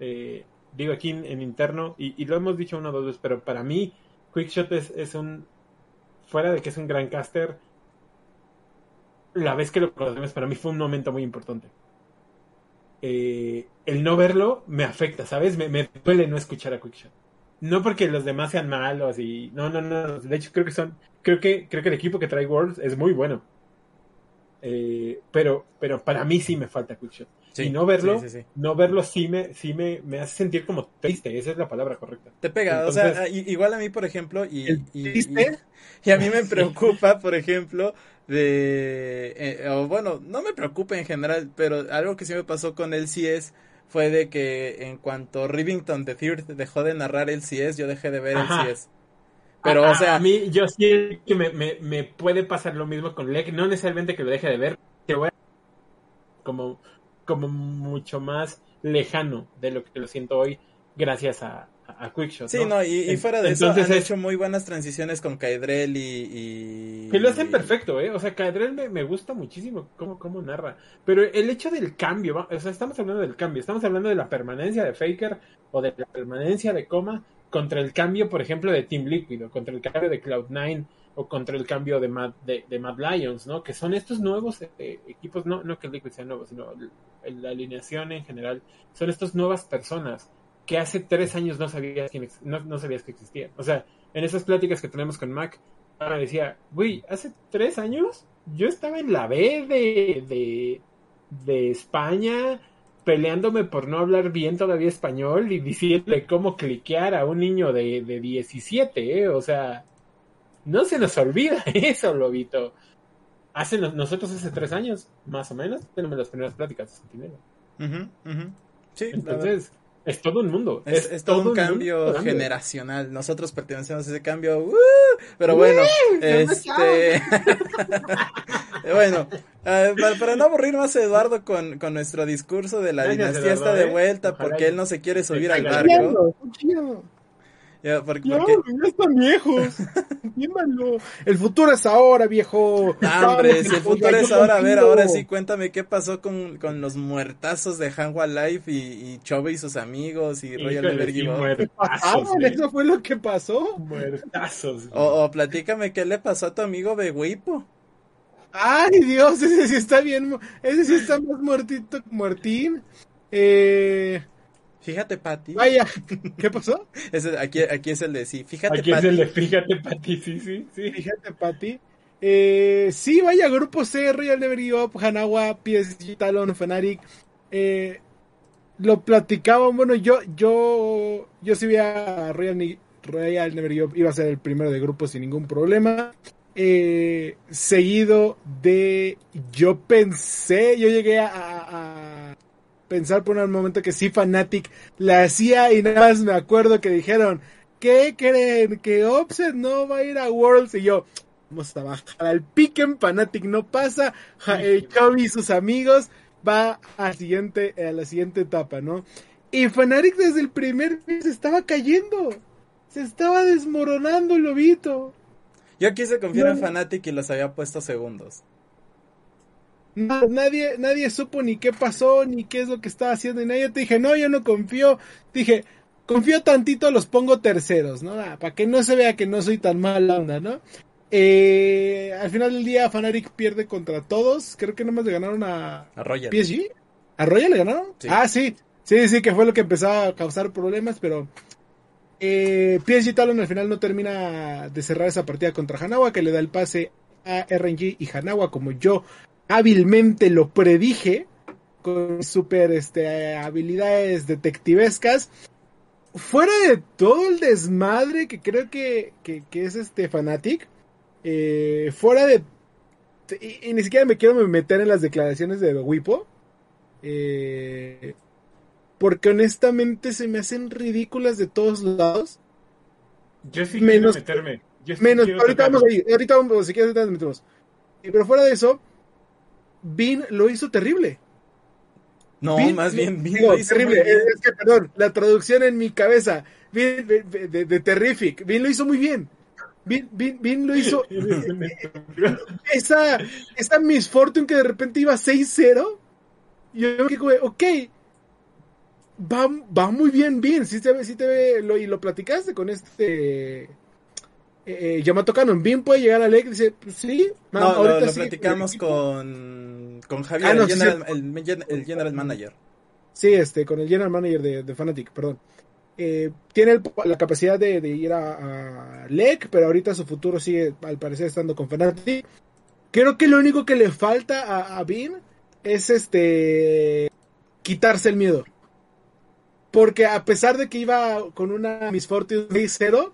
Eh, digo aquí en, interno, y, lo hemos dicho una o dos veces, pero para mí Quickshot es, es un, fuera de que es un gran caster, la vez que lo conocemos para mí fue un momento muy importante. Eh, el no verlo me afecta, ¿sabes? Me, me duele no escuchar a Quickshot. No porque los demás sean malos y no, no, no. De hecho creo que son, creo que creo que el equipo que trae Worlds es muy bueno. Eh, pero, pero para mí sí me falta Quickshot. y no verlo, no verlo sí me, sí me, me hace sentir como triste, esa es la palabra correcta. Te pega, o sea, igual a mí, por ejemplo, y, y, a mí me preocupa, por ejemplo, de, eh, o bueno, no me preocupa en general, pero algo que sí me pasó con el CS fue de que en cuanto Rivington the Third dejó de narrar el CS, yo dejé de ver el CS. Pero, o sea. A mí, yo sí que me, me, me, puede pasar lo mismo con Lek. No necesariamente que lo deje de ver, que voy como, como mucho más lejano de lo que lo siento hoy, gracias a, a Quickshot. Sí, no, y, fuera de eso, han hecho muy buenas transiciones con Kaedrel y, Que lo hacen perfecto, ¿eh? O sea, Kaedrel me, me gusta muchísimo cómo, cómo narra. Pero el hecho del cambio, o sea, estamos hablando del cambio, estamos hablando de la permanencia de Faker o de la permanencia de Coma contra el cambio, por ejemplo, de Team Liquid, o contra el cambio de Cloud9, o contra el cambio de Mad, de, Mad Lions, ¿no? Que son estos nuevos eh, equipos, no, no que Liquid sea nuevo, sino la alineación en general, son estas nuevas personas que hace tres años no sabías, quién, no, sabías que existían. O sea, en esas pláticas que tenemos con Mac, ahora decía, güey, hace tres años yo estaba en la B de, de España, peleándome por no hablar bien todavía español y diciéndole cómo cliquear a un niño de, de 17, ¿eh? O sea, no se nos olvida eso, Lobito. Hace, nosotros hace tres años, más o menos, tenemos las primeras pláticas de Sentinela. Sí, Entonces, es todo un mundo. Es, todo, un cambio generacional. Nosotros pertenecemos a ese cambio. ¡uh! pero bueno, este. bueno, eh, para, no aburrir más a Eduardo con, con nuestro discurso de la dinastía está de ¿eh? vuelta porque él no se quiere subir al barco. Ya, porque, ya, están viejos. El futuro es ahora, viejo. Ah, hombre, si el futuro es ahora, a ver, ahora sí, cuéntame qué pasó con, con los muertazos de Hanwha Life y, y Chove y sus amigos y Royal Never Give Eso fue lo que pasó. Muertazos. O, o platícame qué le pasó a tu amigo Beguipo. Ay, Dios, ese sí está bien. Ese sí está más muertito, muertín. Eh. Fíjate, Pati. Vaya, ¿qué pasó? aquí, aquí es el de sí. Fíjate, Aquí es el de fíjate, Pati, sí, sí, sí. Fíjate, Pati. Eh, sí, vaya, Grupo C, Real Never Give Up, Hanawa, PSG, Talon, Fanatic. Eh, lo platicaban, bueno, yo, yo, yo sí vi a Real, Real Never Give Up, iba a ser el primero de grupo sin ningún problema. Eh, seguido de, yo pensé, yo llegué a pensar por un momento que sí Fanatic la hacía y nada más me acuerdo que dijeron, ¿qué creen? Que Offset no va a ir a Worlds y yo, vamos a bajar al piquen, Fanatic no pasa, eh, y sus amigos va a, siguiente, a la siguiente etapa, ¿no? Y Fanatic desde el primer mes se estaba cayendo, se estaba desmoronando el lobito. Yo quise confiar en Fanatic y los había puesto segundos nadie, nadie supo ni qué pasó, ni qué es lo que estaba haciendo, y nadie te dije, no, yo no confío, dije, confío tantito, los pongo terceros, ¿no? Ah, para que no se vea que no soy tan mala onda, ¿no? Eh, al final del día, Fanatic pierde contra todos, creo que nomás le ganaron a, a Royal. PSG. ¿A Royal le ganaron? Ah, sí, sí, sí, que fue lo que empezó a causar problemas, pero... Eh, PSG Talon al final no termina de cerrar esa partida contra Hanawa, que le da el pase a RNG y Hanawa, como yo hábilmente lo predije con super este, habilidades detectivescas. Fuera de todo el desmadre que creo que, es este Fanatic, eh, fuera de... Y, ni siquiera me quiero meter en las declaraciones de Wipo, Eh, porque honestamente se me hacen ridículas de todos lados. Yo sí Menos- quiero meterme. Yo sí Menos, quiero ahorita vamos ahí, ahorita vamos, si quieres ahorita nos metemos. Pero fuera de eso, Bean lo hizo terrible. No, Bean- más bien, Bean digo, lo hizo terrible. muy bien. Es que, perdón, la traducción en mi cabeza. Bean, de, de- de Terrific. Bean lo hizo muy bien. Bean, lo hizo. Esa, esa Miss Fortune que de repente iba 6-0. Y yo que, güey, ok. Va, va muy bien, bien. Sí te ve, sí te ve. Lo, y lo platicaste con este. Eh, eh, Yamato Canon. Bien puede llegar a LEC. Dice, pues sí. No, ma- lo, ahorita lo sí, platicamos con, con Javier, Ah, no, el, sí, general, el, gen- el general manager. Sí, este, con el general manager de, de Fnatic, perdón. Eh, tiene el- la capacidad de, de ir a, a LEC, pero ahorita su futuro sigue, al parecer, estando con Fnatic. Creo que lo único que le falta a, a Bean es este quitarse el miedo. Porque a pesar de que iba con una Miss Fortune 6-0,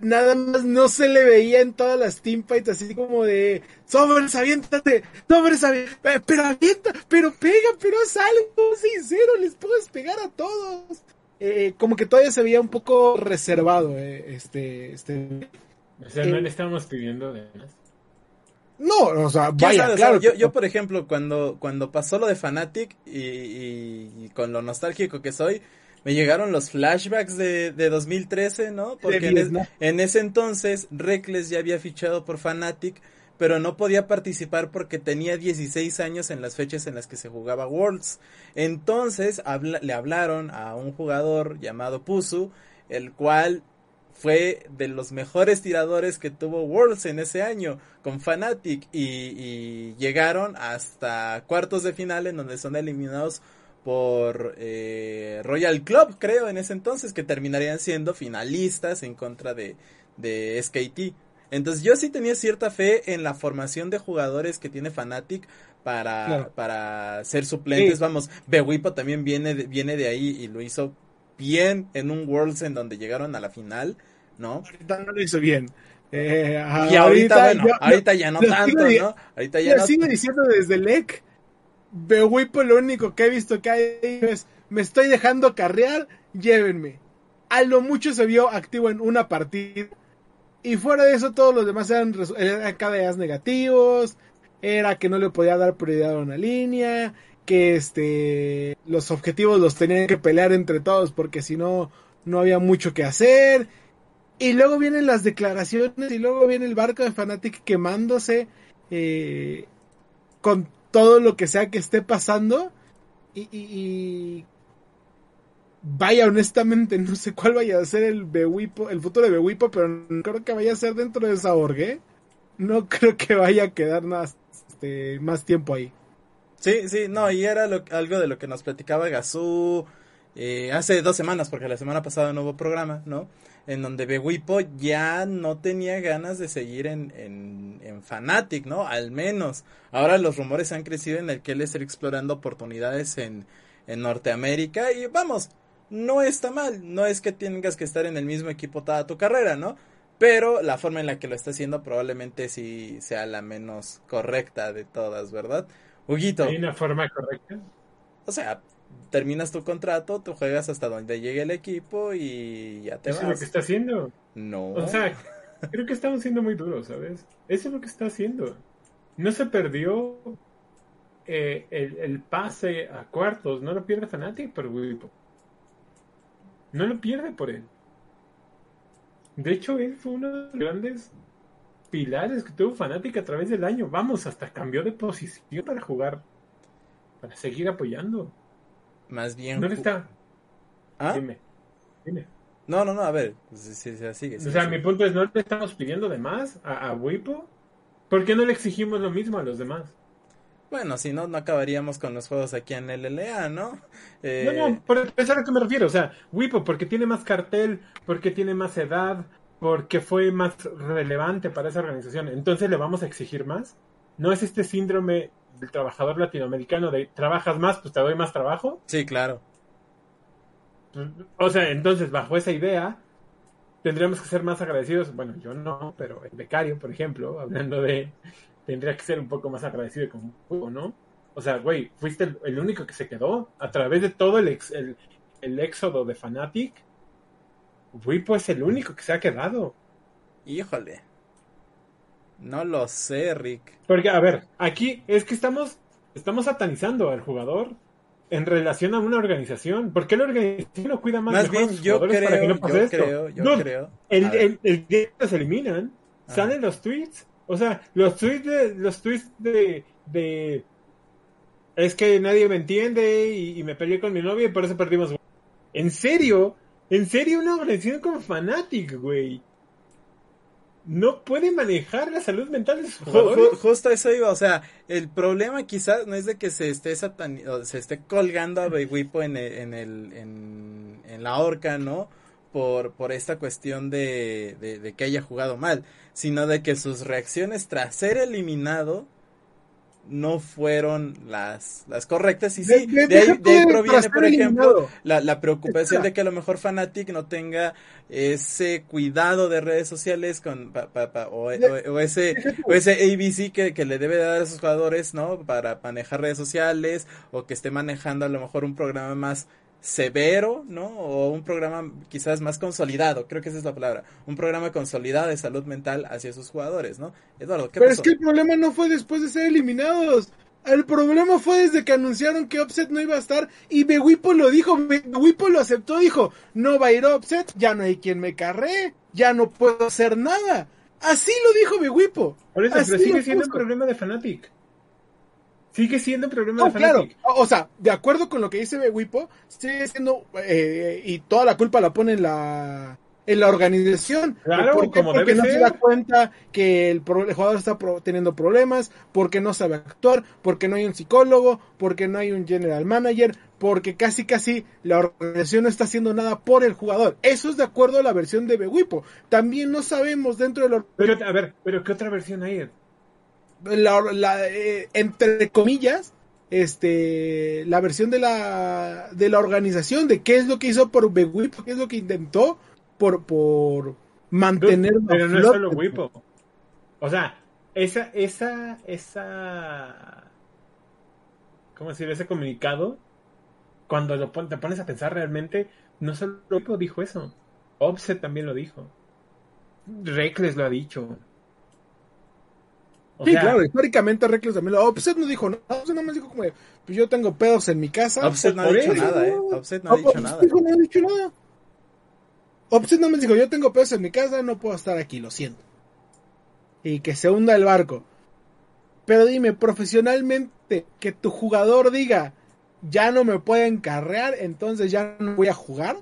nada más no se le veía en todas las teamfights así como de sobres, aviéntate, sobres, avi- eh, pero avienta, pero pega, pero haz algo sincero, les puedes pegar a todos. Eh, como que todavía se veía un poco reservado eh, este, este O sea, no Eh, le estábamos pidiendo de más. No, o sea, ¿Quién vaya, sabe? O sea, claro. yo, yo, por ejemplo, cuando, cuando pasó lo de Fanatic y, y- y con lo nostálgico que soy, me llegaron los flashbacks de, de 2013, ¿no? Porque en, es- Vietnam. en ese entonces Reckless ya había fichado por Fanatic, pero no podía participar porque tenía 16 años en las fechas en las que se jugaba Worlds. Entonces habla- le hablaron a un jugador llamado Pusu, el cual fue de los mejores tiradores que tuvo Worlds en ese año con Fnatic y, y llegaron hasta cuartos de final en donde son eliminados por eh, Royal Club creo en ese entonces que terminarían siendo finalistas en contra de, de SKT entonces yo sí tenía cierta fe en la formación de jugadores que tiene Fnatic para, Claro. para ser suplentes Sí. vamos Bewipo también viene de, viene de ahí y lo hizo bien en un Worlds en donde llegaron a la final ¿no? Ahorita no lo hizo bien. Eh, Y ahorita, bueno, yo- ahorita ya no tanto, sigo ¿no? Ahorita ya no. sigo diciendo desde LEC. Bewipo lo único que he visto que hay es me estoy dejando carrear, llévenme. A lo mucho se vio activo en una partida. Y fuera de eso, todos los demás eran, resu- eran KDAs negativos. Era que no le podía dar prioridad a una línea. Que este los objetivos los tenían que pelear entre todos porque si no, no había mucho que hacer. Y luego vienen las declaraciones y luego viene el barco de Fnatic quemándose eh, con todo lo que sea que esté pasando. Y, y- y- vaya, honestamente, no sé cuál vaya a ser el Bewipo, el futuro de Bewipo, pero no creo que vaya a ser dentro de esa org, ¿eh? No creo que vaya a quedar más, este, más tiempo ahí. Sí, sí, no, y era lo- algo de lo que nos platicaba Gazú eh, hace dos semanas, porque la semana pasada no hubo programa, ¿no? En donde Bewipo ya no tenía ganas de seguir en, en, en Fanatic, ¿no? Al menos. Ahora los rumores han crecido en el que él está explorando oportunidades en, en Norteamérica y vamos, no está mal, no es que tengas que estar en el mismo equipo toda tu carrera, ¿no? Pero la forma en la que lo está haciendo probablemente sí sea la menos correcta de todas, ¿verdad? Huguito, ¿Hay una forma correcta? o sea, terminas tu contrato, tú juegas hasta donde llegue el equipo y ya te Eso es lo que está haciendo. No. O sea, creo que estamos siendo muy duros, ¿sabes? Eso es lo que está haciendo. No se perdió eh, el, el pase a cuartos, no lo pierde Fnatic por Wipo. No lo pierde por él. De hecho, él fue uno de los grandes pilares que tuvo Fnatic a través del año. Vamos, hasta cambió de posición para jugar, para seguir apoyando. Más bien. No le ju- está. ¿Ah? Dime, dime. No, no, no, a ver. Sí, sí, sí, sigue, O sea, sigue. mi punto es, ¿no le estamos pidiendo de más a, a Wipo? ¿Por qué no le exigimos lo mismo a los demás? Bueno, si no, no acabaríamos con los juegos aquí en LLA, ¿no? Eh, No, no, por eso es a lo que me refiero. O sea, Wipo, porque tiene más cartel, porque tiene más edad, porque fue más relevante para esa organización. Entonces le vamos a exigir más. ¿No es este síndrome del trabajador latinoamericano de trabajas más, pues te doy más trabajo? Sí, claro. O sea, entonces, bajo esa idea, tendríamos que ser más agradecidos. Bueno, yo no, pero el becario, por ejemplo, hablando de. Tendría que ser un poco más agradecido con Wipo, ¿no? O sea, güey, fuiste el, el único que se quedó a través de todo el, ex- el, el éxodo de Fnatic. Wipo es el único que se ha quedado. Híjole. No lo sé, Rick. Porque, a ver, aquí es que estamos, estamos satanizando al jugador en relación a una organización. ¿Por qué la organización no cuida más, a bien, sus yo jugadores para que no pase yo esto? creo, yo Dude, creo. El, A el, el día que los eliminan, Ajá. salen los tweets. O sea, los tweets de, los tweets de, de es que nadie me entiende y, y me peleé con mi novia y por eso perdimos. ¿En serio? ¿En serio una organización como Fanatic, güey? No puede manejar la salud mental de sus jugadores. justo eso iba, o sea, el problema quizás no es de que se esté satani- o se esté colgando a Wipo en el, en el, en, en la horca, ¿no? Por, por esta cuestión de, de, de que haya jugado mal, sino de que sus reacciones tras ser eliminado no fueron las, las correctas. Y sí, De- de- de, ahí, de ahí proviene, por ejemplo, la, la preocupación de que a lo mejor Fanatic no tenga ese cuidado de redes sociales con pa- pa- pa- o, o- o ese o ese ABC que, que le debe dar a sus jugadores, ¿no? Para manejar redes sociales o que esté manejando a lo mejor un programa más severo, ¿no? O un programa quizás más consolidado, creo que esa es la palabra, un programa consolidado de salud mental hacia sus jugadores, ¿no? Eduardo, ¿qué Pero pasó? es que el problema no fue después de ser eliminados. El problema fue desde que anunciaron que Offset no iba a estar y Bewipo lo dijo, Be- Bewipo lo aceptó, dijo, no va a ir Offset, ya no hay quien me carree, ya no puedo hacer nada. Así lo dijo Bewipo. Por eso, Así pero sigue siendo un problema de Fanatic. Sigue siendo un problema No, de claro. Fanatic. O sea, de acuerdo con lo que dice Bewipo, sigue siendo, eh, y toda la culpa la pone en la, en la organización. Claro, ¿Por como porque no se da cuenta que el, pro- el jugador está pro- teniendo problemas, porque no sabe actuar, porque no hay un psicólogo, porque no hay un general manager, porque casi casi la organización no está haciendo nada por el jugador. Eso es de acuerdo a la versión de Bewipo. También no sabemos dentro de la Pero, a ver, pero ¿qué otra versión hay? La, la, eh, entre comillas, este, la versión de la, de la organización, de qué es lo que hizo por Bewipo, qué es lo que intentó por, por mantener Pero no es solo Wipo. O sea, esa, esa, esa, ¿cómo decir? Ese comunicado, cuando lo pon- te pones a pensar realmente, no solo Wipo dijo eso. Offset también lo dijo. Reckless lo ha dicho. O Sí, sea, claro, históricamente Reckless también lo... Offset no dijo nada, Offset nada más dijo como, de, pues yo tengo pedos en mi casa. Offset no ha por dicho eso. nada, ¿eh? Offset no ha No, dicho nada. dijo, no ha dicho nada. Offset nada más dijo, yo tengo pedos en mi casa, no puedo estar aquí, lo siento. Y que se hunda el barco. Pero dime, profesionalmente, que tu jugador diga, ya no me pueden carrear, entonces ya no voy a jugar.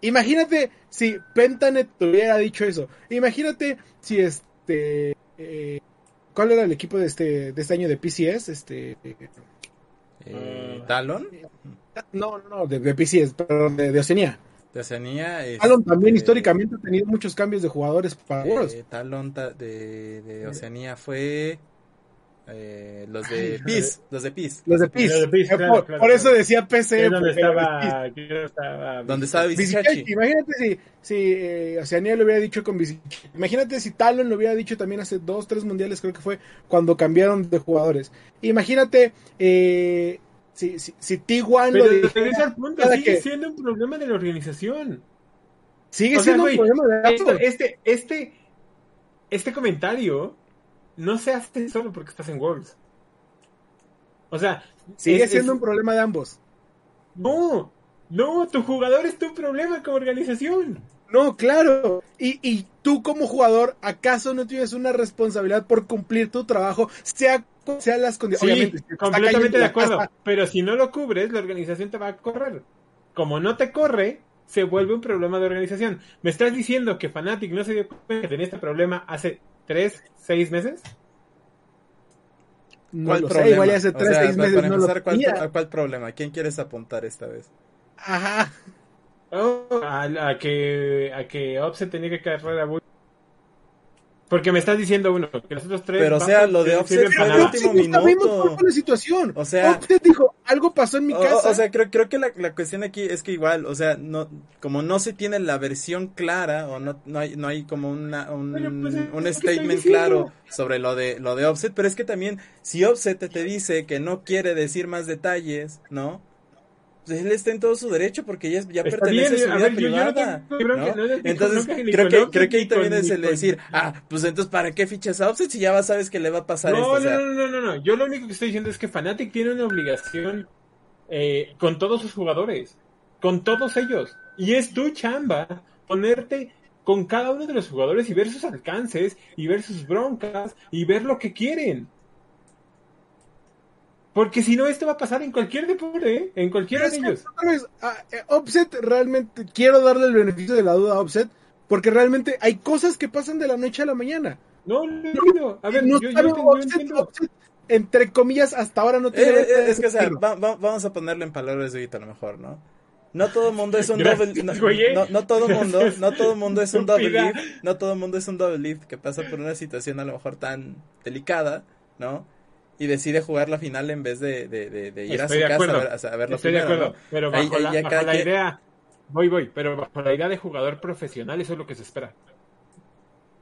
Imagínate si Pentanet te hubiera dicho eso. Imagínate si este... eh, ¿Cuál era el equipo de este, de este año de PCS? Este, Eh, Talon, no, no, de, de PCS, perdón, de, de Oceanía. de Oceanía. Talon también este, históricamente ha tenido muchos cambios de jugadores para Worlds. Eh, Talon ta- de, de Oceanía fue eh, los de PIS, los de PIS. Los de PIS. Los de PIS, Eh, claro, por, claro, por eso decía PC. es donde estaba, estaba, Donde estaba. Visichachi. Imagínate si, si eh, Oceanía lo hubiera dicho con Visichachi. Imagínate si Talon lo hubiera dicho también hace dos, tres mundiales, creo que fue cuando cambiaron de jugadores. Imagínate eh, si, si, si T1 Pero lo dijera, al punto, sigue que- siendo un problema de la organización. sigue O sea, siendo güey, un problema de Esto- ambos. este, este, este comentario no se hace solo porque estás en Worlds. O sea, Sigue es- siendo es- un problema de ambos. no, no, tu jugador es tu problema como organización. No, claro. Y, y tú como jugador, ¿acaso no tienes una responsabilidad por cumplir tu trabajo, sea sean las Sí, condiciones? Obviamente, está completamente de acuerdo. casa, Pero si no lo cubres, la organización te va a correr. Como no te corre, se vuelve un problema de organización. ¿Me estás diciendo que Fnatic no se dio cuenta que tenía este problema hace tres, seis meses? No ¿Cuál lo sé, problema? igual ya hace O tres, sea, seis para meses no empezar, lo ¿cuál. ¿a cuál problema? ¿Quién quieres apuntar esta vez? Ajá. Oh, a, a que a que Offset tenía que cargar a Bull. Porque me estás diciendo uno, que los otros tres. Pero, o sea, lo de Offset fue el nada. último Sí, sabemos minuto. cuál fue la situación. O sea- Offset dijo, algo pasó en mi O- casa. O, sea, creo, creo que la, la cuestión aquí es que igual, o sea, no, como no se tiene la versión clara o no, no hay, no hay como una, un, Pero, pues, es un statement claro sobre lo de, lo de Offset, pero es que también, si Offset te, te dice que no quiere decir más detalles, ¿no? Pues él está en todo su derecho porque ya, ya pertenece bien, a a su vida ver, yo- yo no privada. Entonces, creo que, creo que ahí también es el decir, ah, pues entonces, ¿para qué fichas a Offset si ya vas- sabes que le va a pasar esto? No, O sea, no, no, no, no, no. Yo lo único que estoy diciendo es que Fnatic tiene una obligación eh, con todos sus jugadores, con todos ellos. Y es tu chamba ponerte con cada uno de los jugadores y ver sus alcances y ver sus broncas y ver lo que quieren. Porque si no, esto va a pasar en cualquier deporte, ¿eh? en cualquiera de ellos. vez, ah, eh, Offset realmente, quiero darle el beneficio de la duda a Offset, porque realmente hay cosas que pasan de la noche a la mañana. No, no, no. A ver, no yo, entiendo- yo Offset, entiendo. Offset, entre comillas, hasta ahora no Eh, tiene... eh, es que, o sea, va- va- vamos a ponerlo en palabras de ahorita a lo mejor, ¿no? No todo mundo es un Gracias, double, no, eh. no, no todo mundo, no todo mundo es un double lift, no todo el mundo es un double lift que pasa por una situación a lo mejor tan delicada, ¿no? Y decide jugar la final en vez de, de, de, de ir a su Estoy de casa a, ver, a ver la Estoy de final, acuerdo, ¿no? pero bajo, ahí la, ya bajo la quien- idea, voy, voy, pero bajo la idea de jugador profesional, eso es lo que se espera.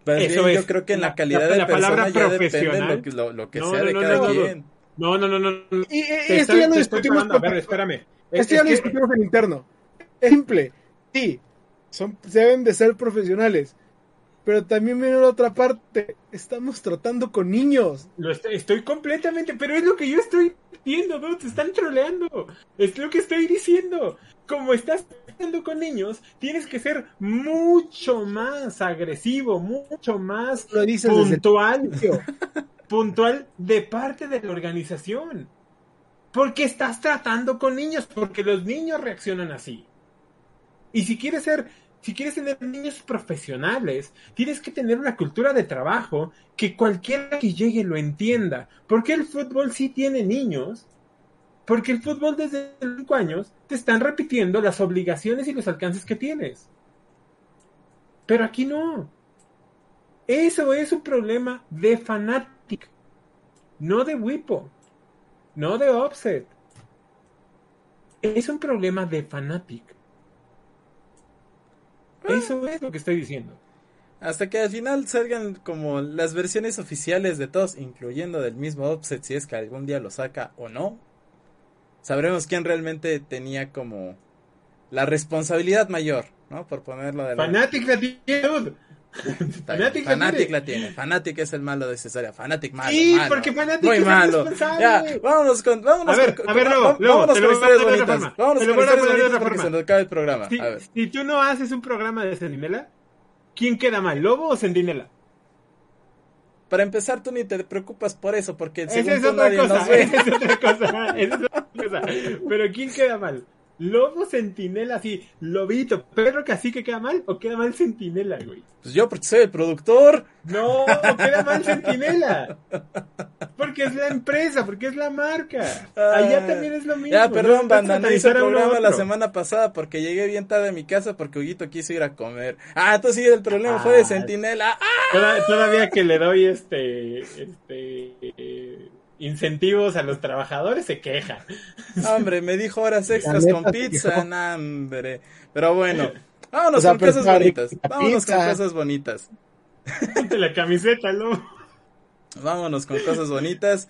Pero es Eso bien, yo es. creo que en la, La- calidad la- de la palabra persona profesional. lo que, lo, lo que No, sea no, de no, cada quien. No, no, no, no. no. Y, y- esto estoy- ya lo estoy discutimos. A ver, espérame. Es- Esto ya es lo que- discutimos en interno. Es simple. Sí, son, deben de ser profesionales. Pero también viene la otra parte. Estamos tratando con niños. Lo estoy, estoy completamente, pero es lo que yo estoy diciendo, ¿no? Te están troleando. Es lo que estoy diciendo. Como estás tratando con niños, tienes que ser mucho más agresivo, mucho más Lo dices puntual, puntual de parte de la organización. Porque estás tratando con niños, porque los niños reaccionan así. Y si quieres ser, si quieres tener niños profesionales, tienes que tener una cultura de trabajo que cualquiera que llegue lo entienda. Porque el fútbol sí tiene niños. Porque el fútbol desde 5 años te están repitiendo las obligaciones y los alcances que tienes. Pero aquí no. Eso es un problema de Fanatic, no de Wipo, no de Offset. Es un problema de Fanatic. Eso es lo que estoy diciendo. Hasta que al final salgan como las versiones oficiales de todos, incluyendo del mismo Offset, si es que algún día lo saca o no. Sabremos quién realmente tenía como la responsabilidad mayor, ¿no? Por ponerlo de la... Fanatic la Fanatic la Fanatic tiene. la tiene. Fanatic es el malo de historia. Fanatic malo. Sí, malo. porque Fanatic Muy es malo. Ya, vámonos con. Vámonos A ver, con, a ver, luego, te lo voy a poner de otra forma. Vámonos con historias bonitas porque se nos acaba el programa. Si, A ver. si tú no haces un programa de Sentinela, ¿quién queda mal, Lobo o Sentinela? Para empezar, tú ni te preocupas por eso, porque según Esa es tú otra nadie cosa, nos ve. esa es otra cosa, esa es otra cosa. Pero ¿quién queda mal? ¿Lobo, Sentinela, así, Lobito, perro cacique queda mal o queda mal Sentinela, güey? Pues yo, porque soy el productor. No, queda mal Sentinela. Porque es la empresa, porque es la marca. Allá Ah. también es lo mismo. Ya, perdón, No banda, no hice programa la semana pasada porque llegué bien tarde a mi casa porque Huguito quiso ir a comer. Ah, entonces sí, el problema fue de Ah. Sentinela. ¡Ah! Toda- Todavía que le doy este, este eh, incentivos a los trabajadores se queja. Hombre, me dijo horas extras con pizza, nah, hombre. Pero bueno, vámonos O sea, con pero cosas bonitas. Vámonos con cosas bonitas. Ponte la camiseta, ¿no? Vámonos con cosas bonitas.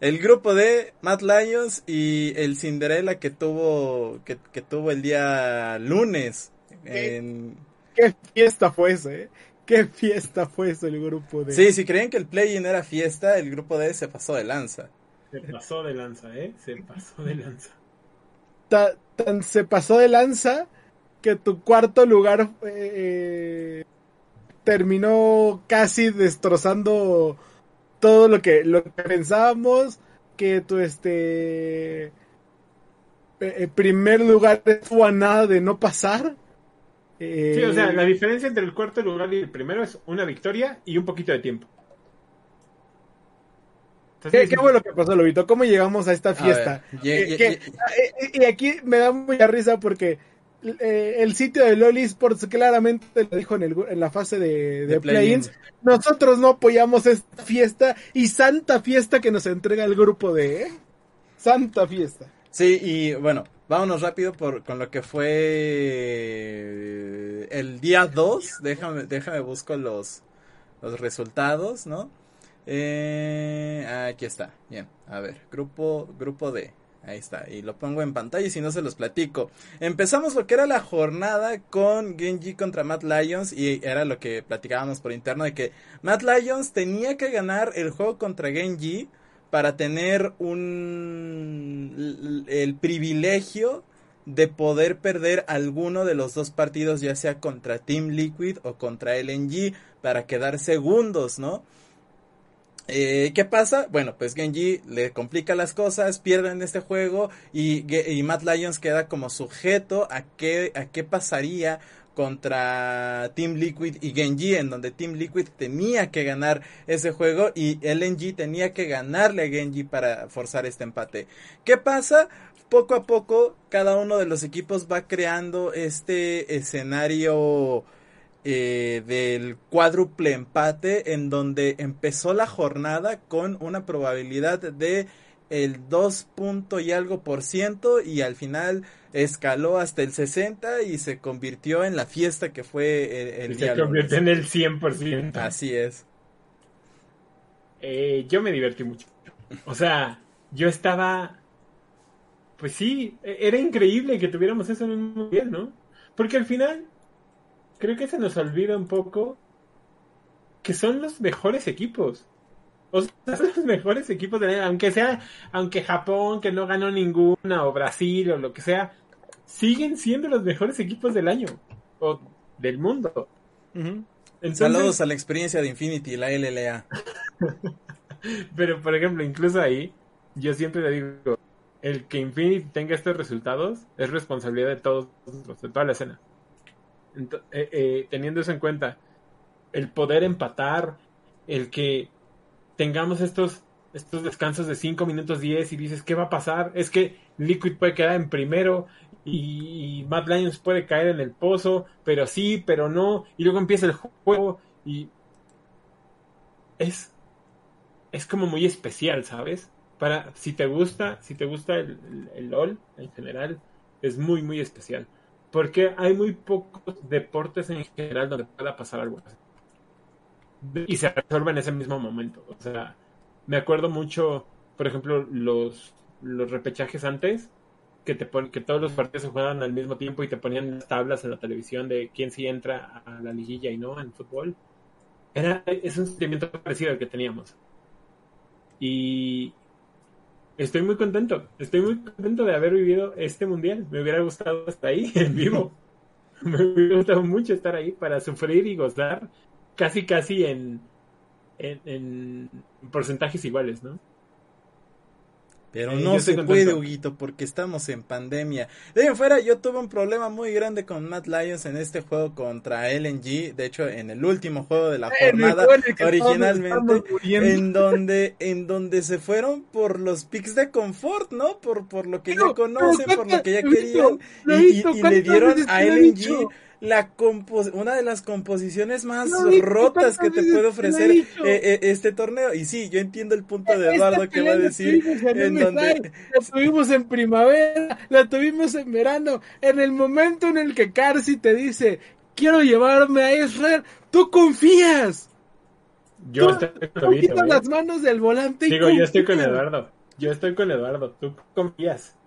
El grupo de Matt Lions y el Cinderella que tuvo que, que tuvo el día lunes. En... Qué fiesta fue eso, ¿eh? Qué fiesta fue eso el grupo de... Sí, si creían que el play-in era fiesta, el grupo de se pasó de lanza. Se pasó de lanza, ¿eh? Se pasó de lanza. Ta- tan se pasó de lanza que tu cuarto lugar eh, terminó casi destrozando todo lo que lo que pensábamos que tu este eh, eh, primer lugar estuvo a nada de no pasar Eh, Sí, o sea, la diferencia entre el cuarto lugar y el primero es una victoria y un poquito de tiempo. Entonces, ¿Qué, lo que pasó, Lobito? ¿Cómo llegamos a esta fiesta? A ver, ye- Que- ye- que- ye- eh, eh, y aquí me da mucha risa porque eh, el sitio de LOL Esports claramente lo dijo en, el, en la fase de, de, play-ins. Nosotros no apoyamos esta fiesta y santa fiesta que nos entrega el grupo de... ¿eh? Santa fiesta. Sí, y bueno, vámonos rápido por, con lo que fue eh, el día 2. Déjame, déjame busco los, los resultados, ¿no? Eh, aquí está. Bien, a ver, grupo, grupo D. Ahí está, y lo pongo en pantalla y si no se los platico. Empezamos lo que era la jornada con Genji contra Matt Lions y era lo que platicábamos por interno de que Matt Lions tenía que ganar el juego contra Genji para tener un el privilegio de poder perder alguno de los dos partidos ya sea contra Team Liquid o contra LNG para quedar segundos, ¿no? Eh, ¿Qué pasa? Bueno, pues Genji le complica las cosas, pierden este juego y, Matt Lions queda como sujeto a qué, a qué pasaría contra Team Liquid y Genji, en donde Team Liquid tenía que ganar ese juego y LNG tenía que ganarle a Genji para forzar este empate. ¿Qué pasa? Poco a poco cada uno de los equipos va creando este escenario eh, del cuádruple empate en donde empezó la jornada con una probabilidad de el 2 punto y algo por ciento y al final escaló hasta el 60 y se convirtió en la fiesta que fue el, Se convirtió en el 100%. Así es. Eh, yo me divertí mucho. O sea, yo estaba... Pues sí, e-, era increíble que tuviéramos eso en un mundial, ¿no? Porque al final creo que se nos olvida un poco que son los mejores equipos. O sea, son los mejores equipos del año. Aunque sea, aunque Japón, que no ganó ninguna, o Brasil, o lo que sea, siguen siendo los mejores equipos del año. O del mundo. Saludos a la experiencia de Infinity, la LLA. Pero, por ejemplo, incluso ahí, yo siempre le digo, el que Infinity tenga estos resultados es responsabilidad de todos, de toda la escena. Eh, eh, teniendo eso en cuenta, el poder empatar, el que tengamos estos, estos descansos de 5 minutos 10 y dices, ¿qué va a pasar? Es que Liquid puede quedar en primero y, Mad Lions puede caer en el pozo, pero sí, pero no, y luego empieza el juego y es, es como muy especial, ¿sabes? Para, si te gusta, si te gusta el, el LOL en general, es muy, muy especial. Porque hay muy pocos deportes en general donde pueda pasar algo así. Y se resuelve en ese mismo momento. O sea, me acuerdo mucho, por ejemplo, los, los repechajes antes, que te que todos los partidos se juegan al mismo tiempo y te ponían las tablas en la televisión de quién sí entra a la liguilla y no en fútbol. Era, es un sentimiento parecido al que teníamos. Y, estoy muy contento. Estoy muy contento de haber vivido este mundial. Me hubiera gustado estar ahí en vivo. Me hubiera gustado mucho estar ahí para sufrir y gozar casi, casi en, en, en porcentajes iguales, ¿no? Pero eh, no se puede, Huguito, porque estamos en pandemia. De ahí fuera, yo tuve un problema muy grande con Matt Lions en este juego contra LNG. De hecho, en el último juego de la jornada, originalmente, en donde, en donde se fueron por los picks de confort, ¿no? Por, por lo que ya conocen, por lo que ya querían. Y, y, le dieron a LNG la una de las composiciones más rotas que te puede ofrecer eh, eh, este torneo. Y sí, yo entiendo el punto de Eduardo que va a decir en donde... La tuvimos en primavera, la tuvimos en verano, en el momento en el que Carsi te dice, quiero llevarme a Israel, tú confías. Yo estoy con las manos del volante. Digo, yo estoy con Eduardo. Yo estoy con Eduardo, tú confías.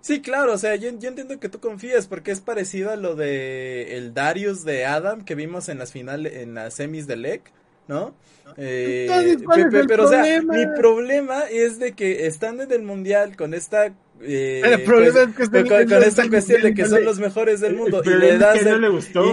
Sí, claro, o sea, yo, entiendo que tú confías porque es parecido a lo de el Darius de Adam que vimos en las finales, en las semis de LEC, ¿no? Eh, pero, o sea, mi problema es de que estando en el mundial con esta eh, pues, con, esta cuestión de que son los mejores del mundo y le das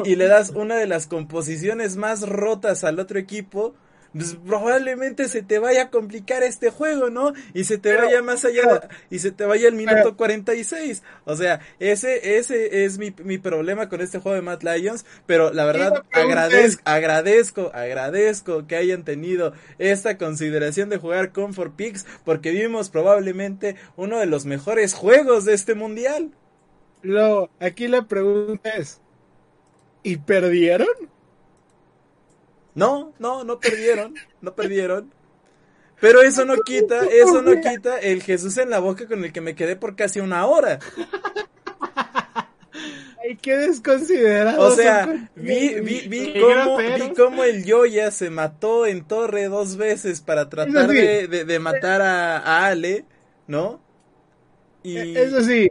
y, le das una de las composiciones más rotas al otro equipo pues probablemente se te vaya a complicar este juego, ¿no? Y se te vaya más allá, y se te vaya el minuto 46. O sea, ese, ese es mi, mi problema con este juego de Mad Lions, pero la verdad agradezco, agradezco, agradezco que hayan tenido esta consideración de jugar con For Picks, porque vimos probablemente uno de los mejores juegos de este mundial. Lo, aquí la pregunta es, ¿y perdieron? No, no, no perdieron, no perdieron. Pero eso no quita, eso no quita el Jesús en la boca con el que me quedé por casi una hora. Ay, qué desconsiderado. O sea, vi, vi, vi, cómo, vi cómo el Yoya se mató en torre dos veces para tratar de, de, matar a, a, Ale, ¿no? Y, e, eso sí.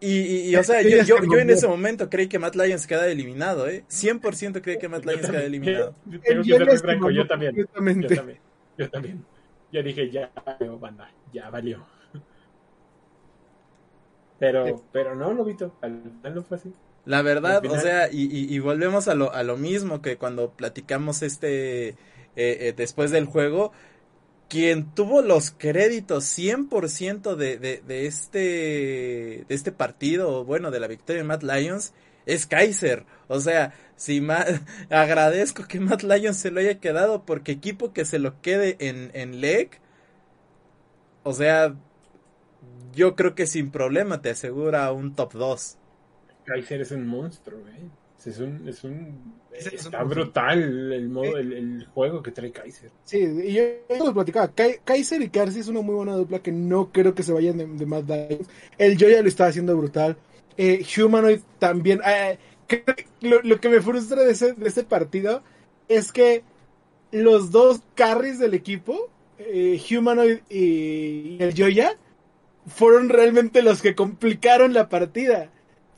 Y, y, o sea, yo, yo, yo, en ese momento creí que Matt Lyons queda eliminado, ¿eh? 100% creí que Matt Lyons queda eliminado. Tengo que ser franco, yo también. Yo también. Yo también. Yo dije, ya, banda, ya valió. Pero, pero no, Lobito, al final no fue así. La verdad, o sea, y, y, y, volvemos a lo, a lo mismo que cuando platicamos este, eh, eh, después del juego, quien tuvo los créditos 100% de, de, de, este, de este partido, bueno, de la victoria de Matt Lyons, es Kaiser. O sea, si agradezco que Matt Lyons se lo haya quedado porque equipo que se lo quede en, en leg, o sea, yo creo que sin problema te asegura un top 2. Kaiser es un monstruo, güey. Es un, es un, está brutal el modo, el, juego que trae Kaiser. Sí, y yo, lo platicaba. Kaiser y Karsi es una muy buena dupla que no creo que se vayan de, de Matt Lyons. El Joya lo está haciendo brutal. Eh, Humanoid también. Eh, lo, que me frustra de ese, de ese partido es que los dos carries del equipo, eh, Humanoid y, el Joya, fueron realmente los que complicaron la partida.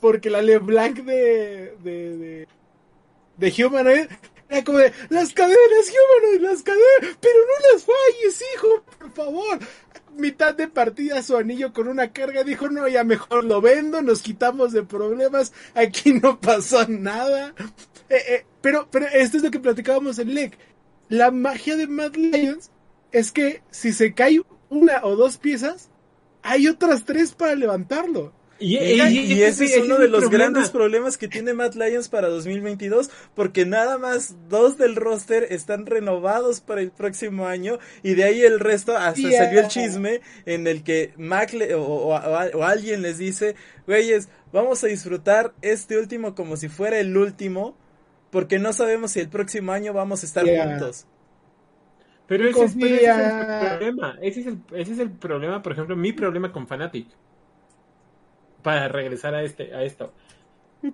Porque la LeBlanc de, de, de, de Humanoid era como de, las cadenas, Humanoid, las cadenas, pero no las falles, hijo, por favor mitad de partida su anillo con una carga, dijo, no, ya mejor lo vendo, nos quitamos de problemas, aquí no pasó nada. Eh, eh, pero, pero esto es lo que platicábamos en LEC. La magia de Mad Lions es que si se cae una o dos piezas, hay otras tres para levantarlo. Y, ese es uno de los grandes problemas que tiene Matt Lions para 2022, porque nada más dos del roster están renovados para el próximo año y de ahí el resto hasta salió el chisme en el que Mac o, alguien les dice, güeyes, vamos a disfrutar este último como si fuera el último, porque no sabemos si el próximo año vamos a estar juntos. Pero ese, es, el problema, ese es el, ese es el problema, por ejemplo, mi problema con Fanatic para regresar a este a esto.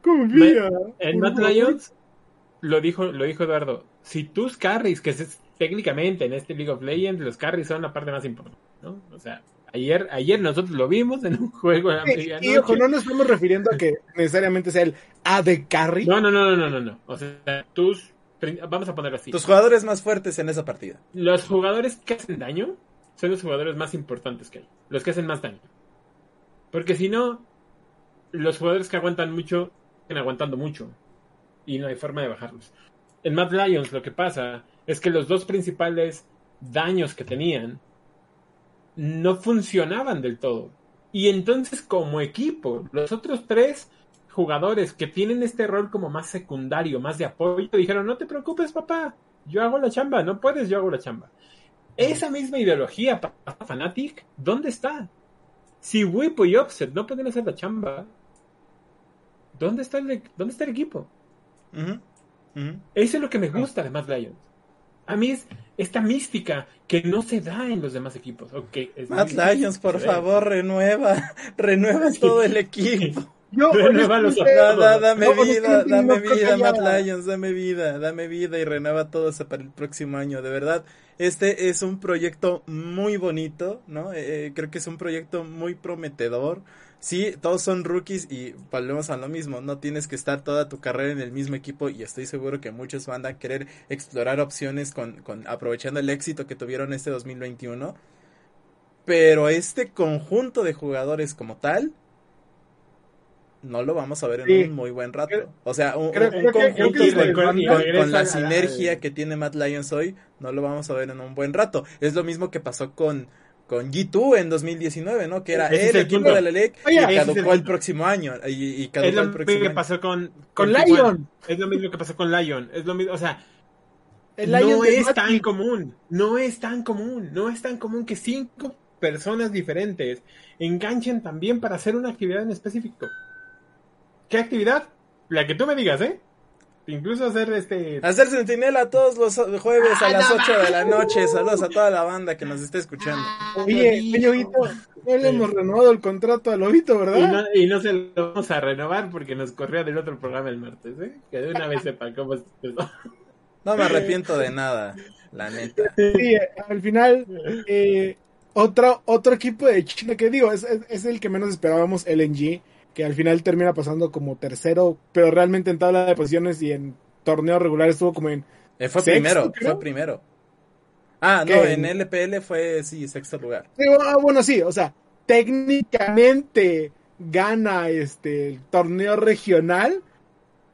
Confía. En Matt Lions lo dijo lo dijo Eduardo, si tus carries que es técnicamente en este League of Legends los carries son la parte más importante, ¿no? O sea, ayer ayer nosotros lo vimos en un juego y, ojo, no nos estamos refiriendo a que necesariamente sea el AD carry. No, no, no, no, no, no. O sea, tus vamos a ponerlo así. Tus jugadores más fuertes en esa partida. Los jugadores que hacen daño son los jugadores más importantes que hay, los que hacen más daño. Porque si no, los jugadores que aguantan mucho, siguen aguantando mucho. Y no hay forma de bajarlos. En Mad Lions lo que pasa es que los dos principales daños que tenían no funcionaban del todo. Y entonces como equipo, los otros tres jugadores que tienen este rol como más secundario, más de apoyo, dijeron, no te preocupes papá, yo hago la chamba, no puedes, yo hago la chamba. Esa misma ideología para Fanatic, ¿dónde está? Si Whip y Offset no pueden hacer la chamba, ¿dónde está el, dónde está el equipo? Eso es lo que me gusta de Mad Lions. A mí es esta mística que no se da en los demás equipos. Okay, Mad Lions, por favor, renueva, renueva todo el equipo. Yo, renueva los dame vida, dame vida, Mad Lions, dame vida, dame vida y renueva todo eso para el próximo año. De verdad, este es un proyecto muy bonito, ¿no? Eh, eh, creo que es un proyecto muy prometedor sí, todos son rookies y volvemos a lo mismo, no tienes que estar toda tu carrera en el mismo equipo y estoy seguro que muchos van a querer explorar opciones con, con aprovechando el éxito que tuvieron este 2021. Pero este conjunto de jugadores como tal, no lo vamos a ver en un muy buen rato. O sea, un, conjunto con, la sinergia que tiene Matt Lions hoy, no lo vamos a ver en un buen rato. Es lo mismo que pasó con con G2 en 2019, ¿no? Que era el, equipo de la LEC y caducó el, próximo año. Y, y es lo mismo que pasó con, con, Lion. Es lo mismo que pasó con Lion. Es lo mismo, o sea, no es tan común. No es tan común. No es tan común que cinco personas diferentes enganchen también para hacer una actividad en específico. ¿Qué actividad? La que tú me digas, ¿eh? Incluso hacer este... Hacer sentinela todos los jueves a Ah, las no 8 de la noche. Saludos a toda la banda que nos esté escuchando. Oye, oye, Lobito, no le hemos renovado el contrato a Lobito, Y ¿verdad? no, y no se lo vamos a renovar porque nos corrió del otro programa el martes, ¿eh? Que de una vez sepa cómo es eso. No me arrepiento de nada, la neta. Sí, al final, eh, otro, otro equipo de China que digo, es, es, es el que menos esperábamos, LNG, que al final termina pasando como tercero, pero realmente en tabla de posiciones y en torneo regular estuvo como en... Eh, fue Sexto, primero, creo. fue primero. Ah, no, en LPL fue, sí, sexto lugar. Digo, ah, bueno, sí, o sea, técnicamente gana este el torneo regional,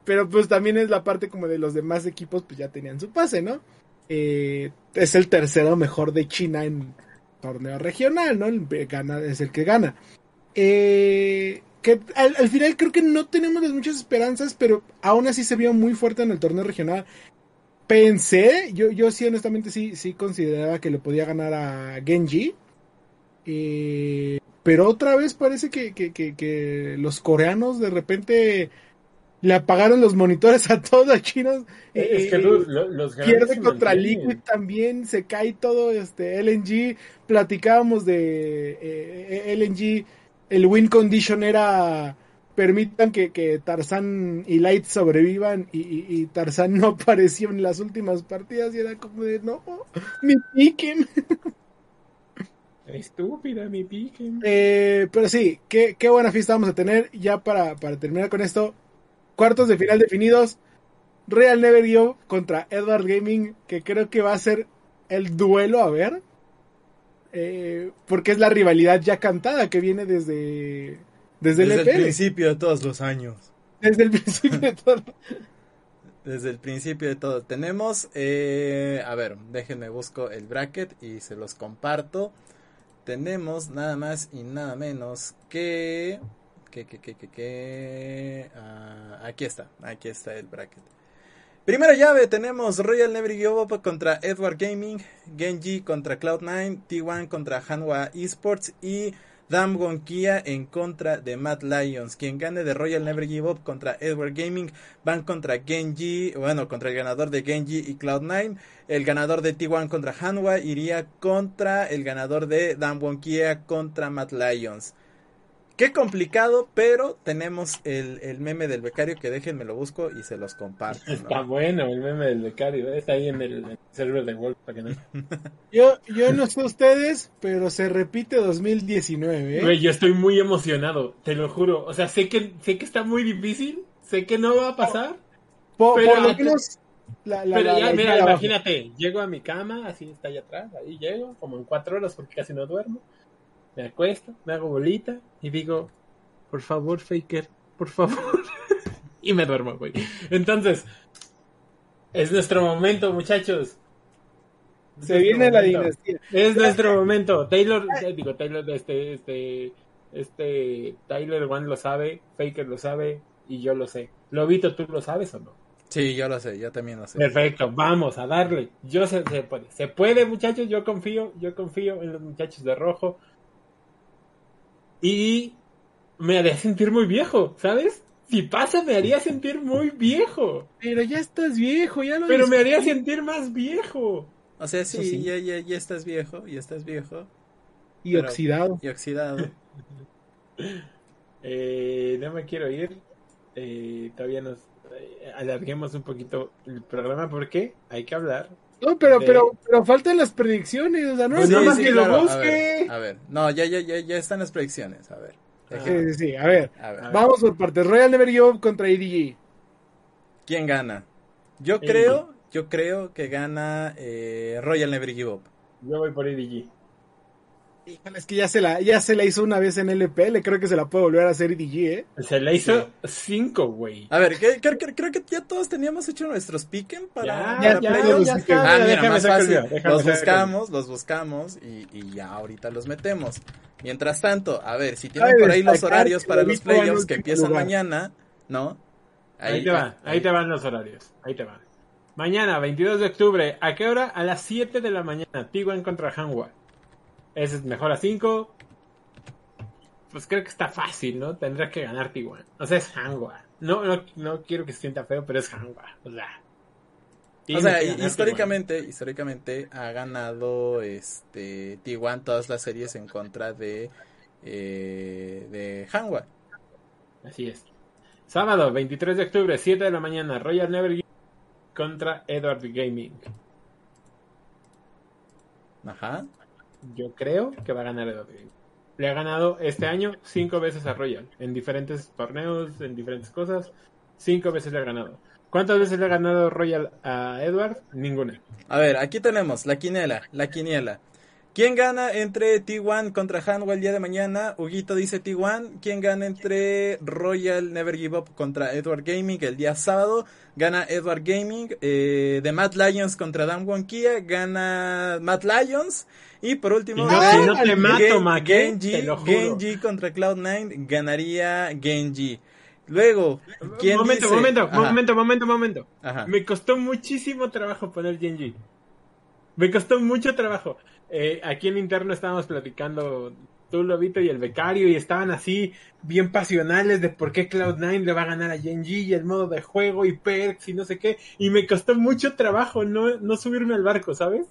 pero pues también es la parte como de los demás equipos, pues ya tenían su pase, ¿no? Eh, es el tercero mejor de China en torneo regional, ¿no? El que gana, es el que gana. Eh, que al, al final creo que no tenemos las muchas esperanzas, pero aún así se vio muy fuerte en el torneo regional. Pensé, yo, yo sí honestamente sí, sí consideraba que le podía ganar a Genji. Eh, pero otra vez parece que, que, que, que los coreanos de repente le apagaron los monitores a todos los chinos. Es Eh, que los, los, pierde contra. Liquid también, se cae todo este LNG, platicábamos de eh, LNG, el win condition era permitan que, que Tarzán y Light sobrevivan y, y, y Tarzán no apareció en las últimas partidas y era como de no, mi piquen. Estúpida mi pique. Eh, pero sí, qué, qué buena fiesta vamos a tener. Ya para, para terminar con esto, cuartos de final definidos. Real Never Up contra Edward Gaming, que creo que va a ser el duelo a ver. Eh, porque es la rivalidad ya cantada que viene desde, desde, el Desde el EPL, principio de todos los años. desde el principio de todo. Desde el principio de todo. Tenemos, eh, a ver, déjenme busco el bracket y se los comparto. Tenemos nada más y nada menos que... que, que, que, que, que ah, aquí está, aquí está el bracket. Primera llave tenemos Royal Never Give Up contra Edward Gaming, Genji contra Cloud9, T1 contra Hanwha Esports y Damwon Kia en contra de Mad Lions. Quien gane de Royal Never Give Up contra Edward Gaming van contra Genji, bueno, contra el ganador de Genji y Cloud9. El ganador de T1 contra Hanwha iría contra el ganador de Damwon Kia contra Mad Lions. Qué complicado, pero tenemos el, el meme del becario que déjenme lo busco y se los comparto. ¿no? Está bueno el meme del becario. Está ahí en el server de Wolf para que no. Yo, yo no sé ustedes, pero se repite 2019. ¿eh? Güey, yo estoy muy emocionado, te lo juro. O sea, sé que sé que está muy difícil, sé que no va a pasar, pero- por lo menos. La, la- pero la- ya, la- mira, imagínate, llego a mi cama, así está allá atrás, ahí llego, como en cuatro horas porque casi no duermo. Me acuesto, me hago bolita y digo, por favor, Faker, por favor. y me duermo, güey. Entonces, es nuestro momento, muchachos. Es Se nuestro viene la momento. dinastía. Es nuestro momento. Taylor, eh, digo, Taylor, este, este, este, Tyler One lo sabe, Faker lo sabe y yo lo sé. Lobito, ¿tú lo sabes o no? Sí, yo lo sé, yo también lo sé. Perfecto, vamos a darle. Yo sé, se puede. Se puede, muchachos, yo confío, yo confío en los muchachos de rojo. Y me haría sentir muy viejo, ¿sabes? Si pasa, me haría sentir muy viejo. Pero ya estás viejo, ya lo Pero me haría sentir más viejo. O sea, sí. Ya, ya, ya estás viejo, ya estás viejo Y pero- oxidado. y oxidado. Eh, no me quiero ir. Eh, todavía nos eh, alarguemos un poquito el programa porque hay que hablar. No, pero, de- pero, pero faltan las predicciones, o sea, no Pues es nada nada más más que lo a busque. ver, a ver. No, ya, ya, ya, ya están las predicciones. A ver. Ah. Sí, sí, sí, a ver, A ver. A ver. vamos por partes. Royal Never Give Up contra EDG. ¿Quién gana? Yo Eh. creo, yo creo que gana eh, Royal Never Give Up. Yo voy por EDG. Híjole, es que ya se la, ya se la hizo una vez en LPL, creo que se la puede volver a hacer EDG, ¿eh? Se le hizo cinco, güey. A ver, ¿qué- creo, que ya todos teníamos hecho nuestros piquen para, Ya, para ya, ya, playoffs. ya está. Ah, mira, más fácil. déjame Los buscamos, los buscamos y, y ya ahorita los metemos. Mientras tanto, a ver, si tienen por ahí los horarios para los playoffs que empiezan lugar. mañana, ¿no? Ahí, te van, ahí te van los horarios. Ahí te van. Mañana, 22 de octubre, ¿a qué hora? A las 7 de la mañana. Tiguan contra Hanwha. Ese es mejor a 5. pues creo que está fácil, ¿no? Tendrá que ganar T1. O sea, es Hanwha. No, no, no quiero que se sienta feo, pero es Hanwha. O sea. O sea, históricamente, históricamente ha ganado este T1 todas las series en contra de eh, de Hanwha. Así es. Sábado, 23 de octubre, 7 de la mañana, Royal Never contra Edward Gaming. Ajá. Yo creo que va a ganar Gaming. Le ha ganado este año cinco veces a Royal, en diferentes torneos, en diferentes cosas. Cinco veces le ha ganado. ¿Cuántas veces le ha ganado Royal a Edward? Ninguna. A ver, aquí tenemos la quiniela, la quiniela. ¿Quién gana entre T1 contra Hanwha el día de mañana? Huguito dice T1. ¿Quién gana entre Royal Never Give Up contra Edward Gaming el día sábado? Gana Edward Gaming. Eh, de Matt Lions contra Dan Wonkia. Gana Matt Lions. Y por último, Genji, contra Cloud9 ganaría Genji. Luego, ¿quién momento, momento, momento, momento, momento. Me costó muchísimo trabajo poner Genji. Me costó mucho trabajo. Eh, aquí en interno estábamos platicando tú, Lobito y el becario, y estaban así bien pasionales de por qué Cloud9 le va a ganar a Genji y el modo de juego y perks y no sé qué. Y me costó mucho trabajo no, no subirme al barco, ¿sabes?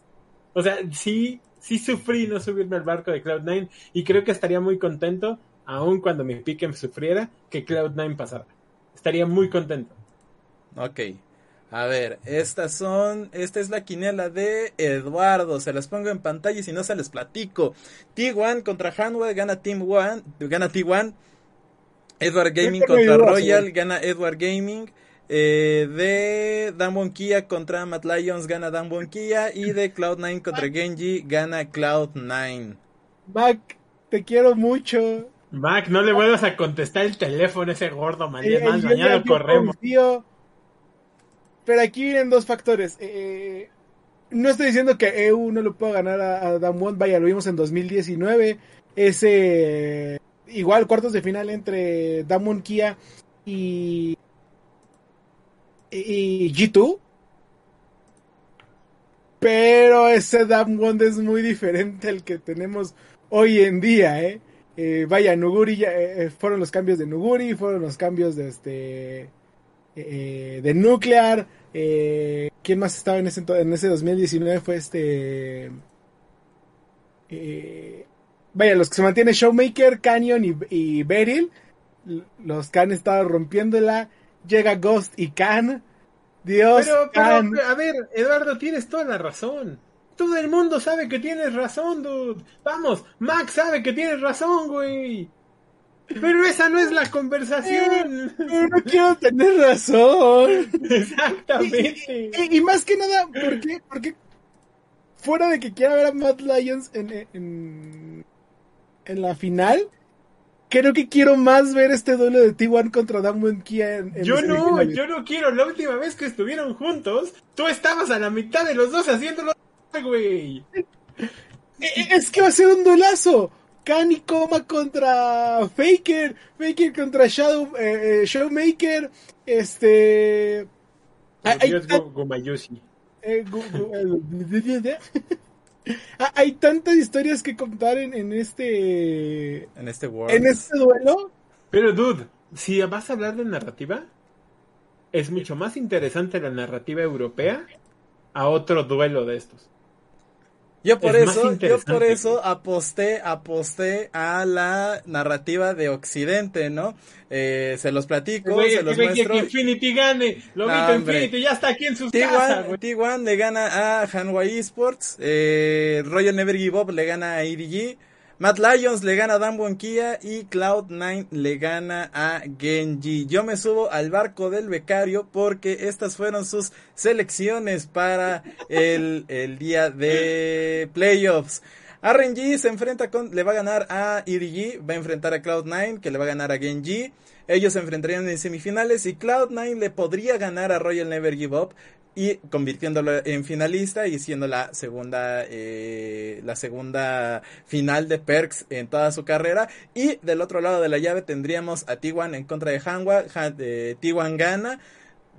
O sea, sí, sí sufrí no subirme al barco de Cloud9 y creo que estaría muy contento, aun cuando mi pique sufriera, que Cloud9 pasara. Estaría muy contento. Ok. A ver, estas son, esta es la quiniela de Eduardo, se las pongo en pantalla y si no se les platico. T1 contra Hanwha gana Team One, gana T1. Edward Gaming contra Royal gana Edward Gaming. Eh, de Dan Kia contra Matt Lions gana Dan Kia y de Cloud9 contra Genji gana Cloud9. Mac, te quiero mucho. Mac, no le vuelvas a contestar el teléfono ese gordo, mañana, mañana corremos. Pero aquí vienen dos factores. Eh, no estoy diciendo que EU no lo pueda ganar a, a Damwon. Vaya, lo vimos en 2019. Ese. Igual cuartos de final entre Damwon Kia y. Y G2. Pero ese Damwon es muy diferente al que tenemos hoy en día, ¿eh? eh vaya, Nuguri ya, eh, fueron los cambios de Nuguri, fueron los cambios de este eh, de Nuclear. Eh, ¿Quién más estaba en ese, en ese 2019? Fue este... Eh, vaya, los que se mantienen Showmaker, Canyon y, y Beryl. Los que han estado rompiéndola. Llega Ghost y Can. Dios. Pero, a ver, Eduardo, tienes toda la razón. Todo el mundo sabe que tienes razón, dude. Vamos, Max sabe que tienes razón, güey. Pero esa no es la conversación. Pero no quiero tener razón. Exactamente. Y, más que nada, ¿por qué? Porque fuera de que quiera ver a Matt Lions en, en, en la final, creo que quiero más ver este duelo de T1 contra Damwon Kia en, Yo no, yo no quiero. La última vez que estuvieron juntos, tú estabas a la mitad de los dos haciéndolo, güey. Es que va a ser un duelazo. Kani Koma contra Faker, Faker contra Shadow, eh, eh Showmaker, este... Hay, hay tantas historias que contar en, en este... En este world. En este duelo. Pero dude, si vas a hablar de narrativa, es mucho más interesante la narrativa europea a otro duelo de estos. Yo por eso, yo por eso aposté, aposté a la narrativa de Occidente, ¿no? Eh, se los platico, se los muestro. Que Infinity gane, lo no, Infinity, ya está aquí en sus casas. T1 le gana a Hanwha Esports, eh, Royal Never Give Up le gana a EDG. Matt Lions le gana a Dan Kia y Cloud9 le gana a Genji. Yo me subo al barco del becario porque estas fueron sus selecciones para el, el día de playoffs. RNG se enfrenta con, le va a ganar a EDG, va a enfrentar a Cloud9 que le va a ganar a Genji. Ellos se enfrentarían en semifinales y Cloud9 le podría ganar a Royal Never Give Up y convirtiéndolo en finalista y siendo la segunda eh, la segunda final de Perks en toda su carrera. Y del otro lado de la llave tendríamos a T1 en contra de Hanwha, Han, eh, T1 gana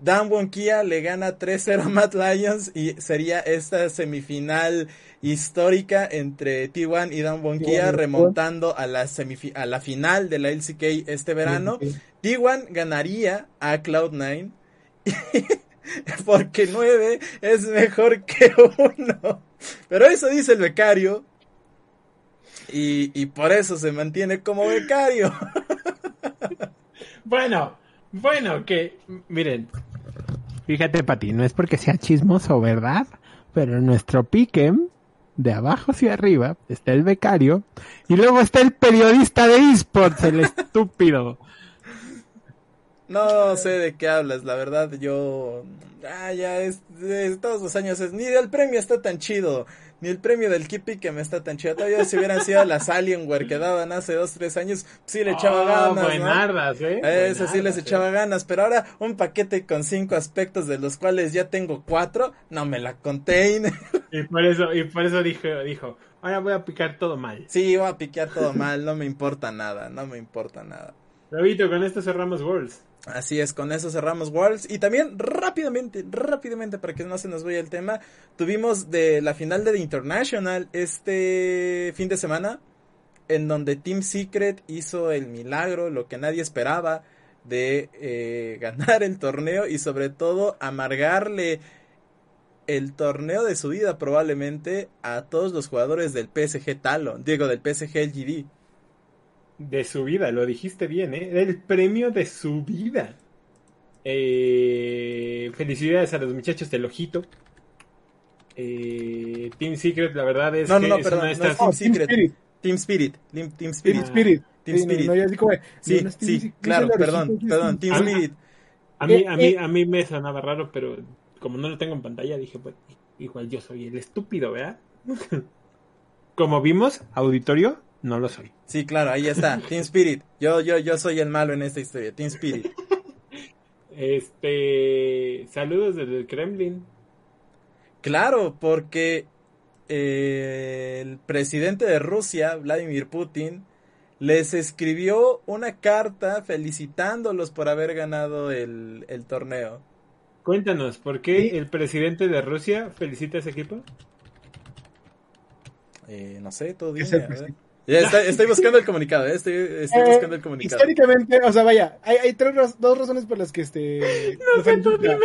Dan Wonkia le gana 3-0 a Matt Lions y sería esta semifinal histórica entre T1 y Dan Wonkia remontando a la, a la final de la LCK este verano. T1 ganaría a Cloud9 porque 9 es mejor que 1. Pero eso dice el becario y, y por eso se mantiene como becario. bueno, bueno, que miren, fíjate Pati, no es porque sea chismoso, ¿verdad? Pero nuestro piquem de abajo hacia arriba está el becario y luego está el periodista de esports, el estúpido. No sé de qué hablas, la verdad yo... Ah, ya es, todos los años es, ni el premio está tan chido ni el premio del Kipi que me está tan chido. Todavía si hubieran sido las Alienware que daban hace dos, tres años, sí le echaba oh, ganas. Buenardas, ¿eh? Eso sí les echaba ganas, pero ahora un paquete con cinco aspectos de los cuales ya tengo cuatro, no me la contain. Y por eso, y por eso dijo, dijo, ahora voy a picar todo mal. Sí, voy a picar todo mal, no me importa nada, no me importa nada. Rabito, con esto cerramos Worlds. Así es, con eso cerramos Worlds. Y también rápidamente, rápidamente, para que no se nos vaya el tema, tuvimos de la final de The International este fin de semana, en donde Team Secret hizo el milagro, lo que nadie esperaba, de eh, ganar el torneo y sobre todo amargarle el torneo de su vida probablemente a todos los jugadores del PSG Talon, digo, del PSG LGD de su vida, lo dijiste bien, ¿eh? El premio de su vida. Eh, felicidades a los muchachos del Ojito. Eh, Team Secret, la verdad es no, que no, no, perdón, no Team Secret. Team Spirit. Team Spirit. Team Spirit. Team Spirit. sí, sí, claro, perdón, perdón, Team Spirit. A mí, a mí, a mí me sonaba raro, pero como no lo tengo en pantalla, dije, pues, igual yo soy el estúpido, ¿verdad? como vimos, auditorio, no lo soy. Sí, claro, ahí está. Team Spirit. Yo, yo, yo soy el malo en esta historia. Team Spirit. Este. Saludos desde el Kremlin. Claro, porque eh, el presidente de Rusia, Vladimir Putin, les escribió una carta felicitándolos por haber ganado el, el torneo. Cuéntanos, ¿por qué el presidente de Rusia felicita a ese equipo? Eh, no sé, todo bien. Ya estoy buscando el comunicado, ¿eh? estoy, estoy eh, buscando el comunicado. Históricamente, o sea, vaya, hay, hay tres, dos razones por las que este... No sé, tú dime.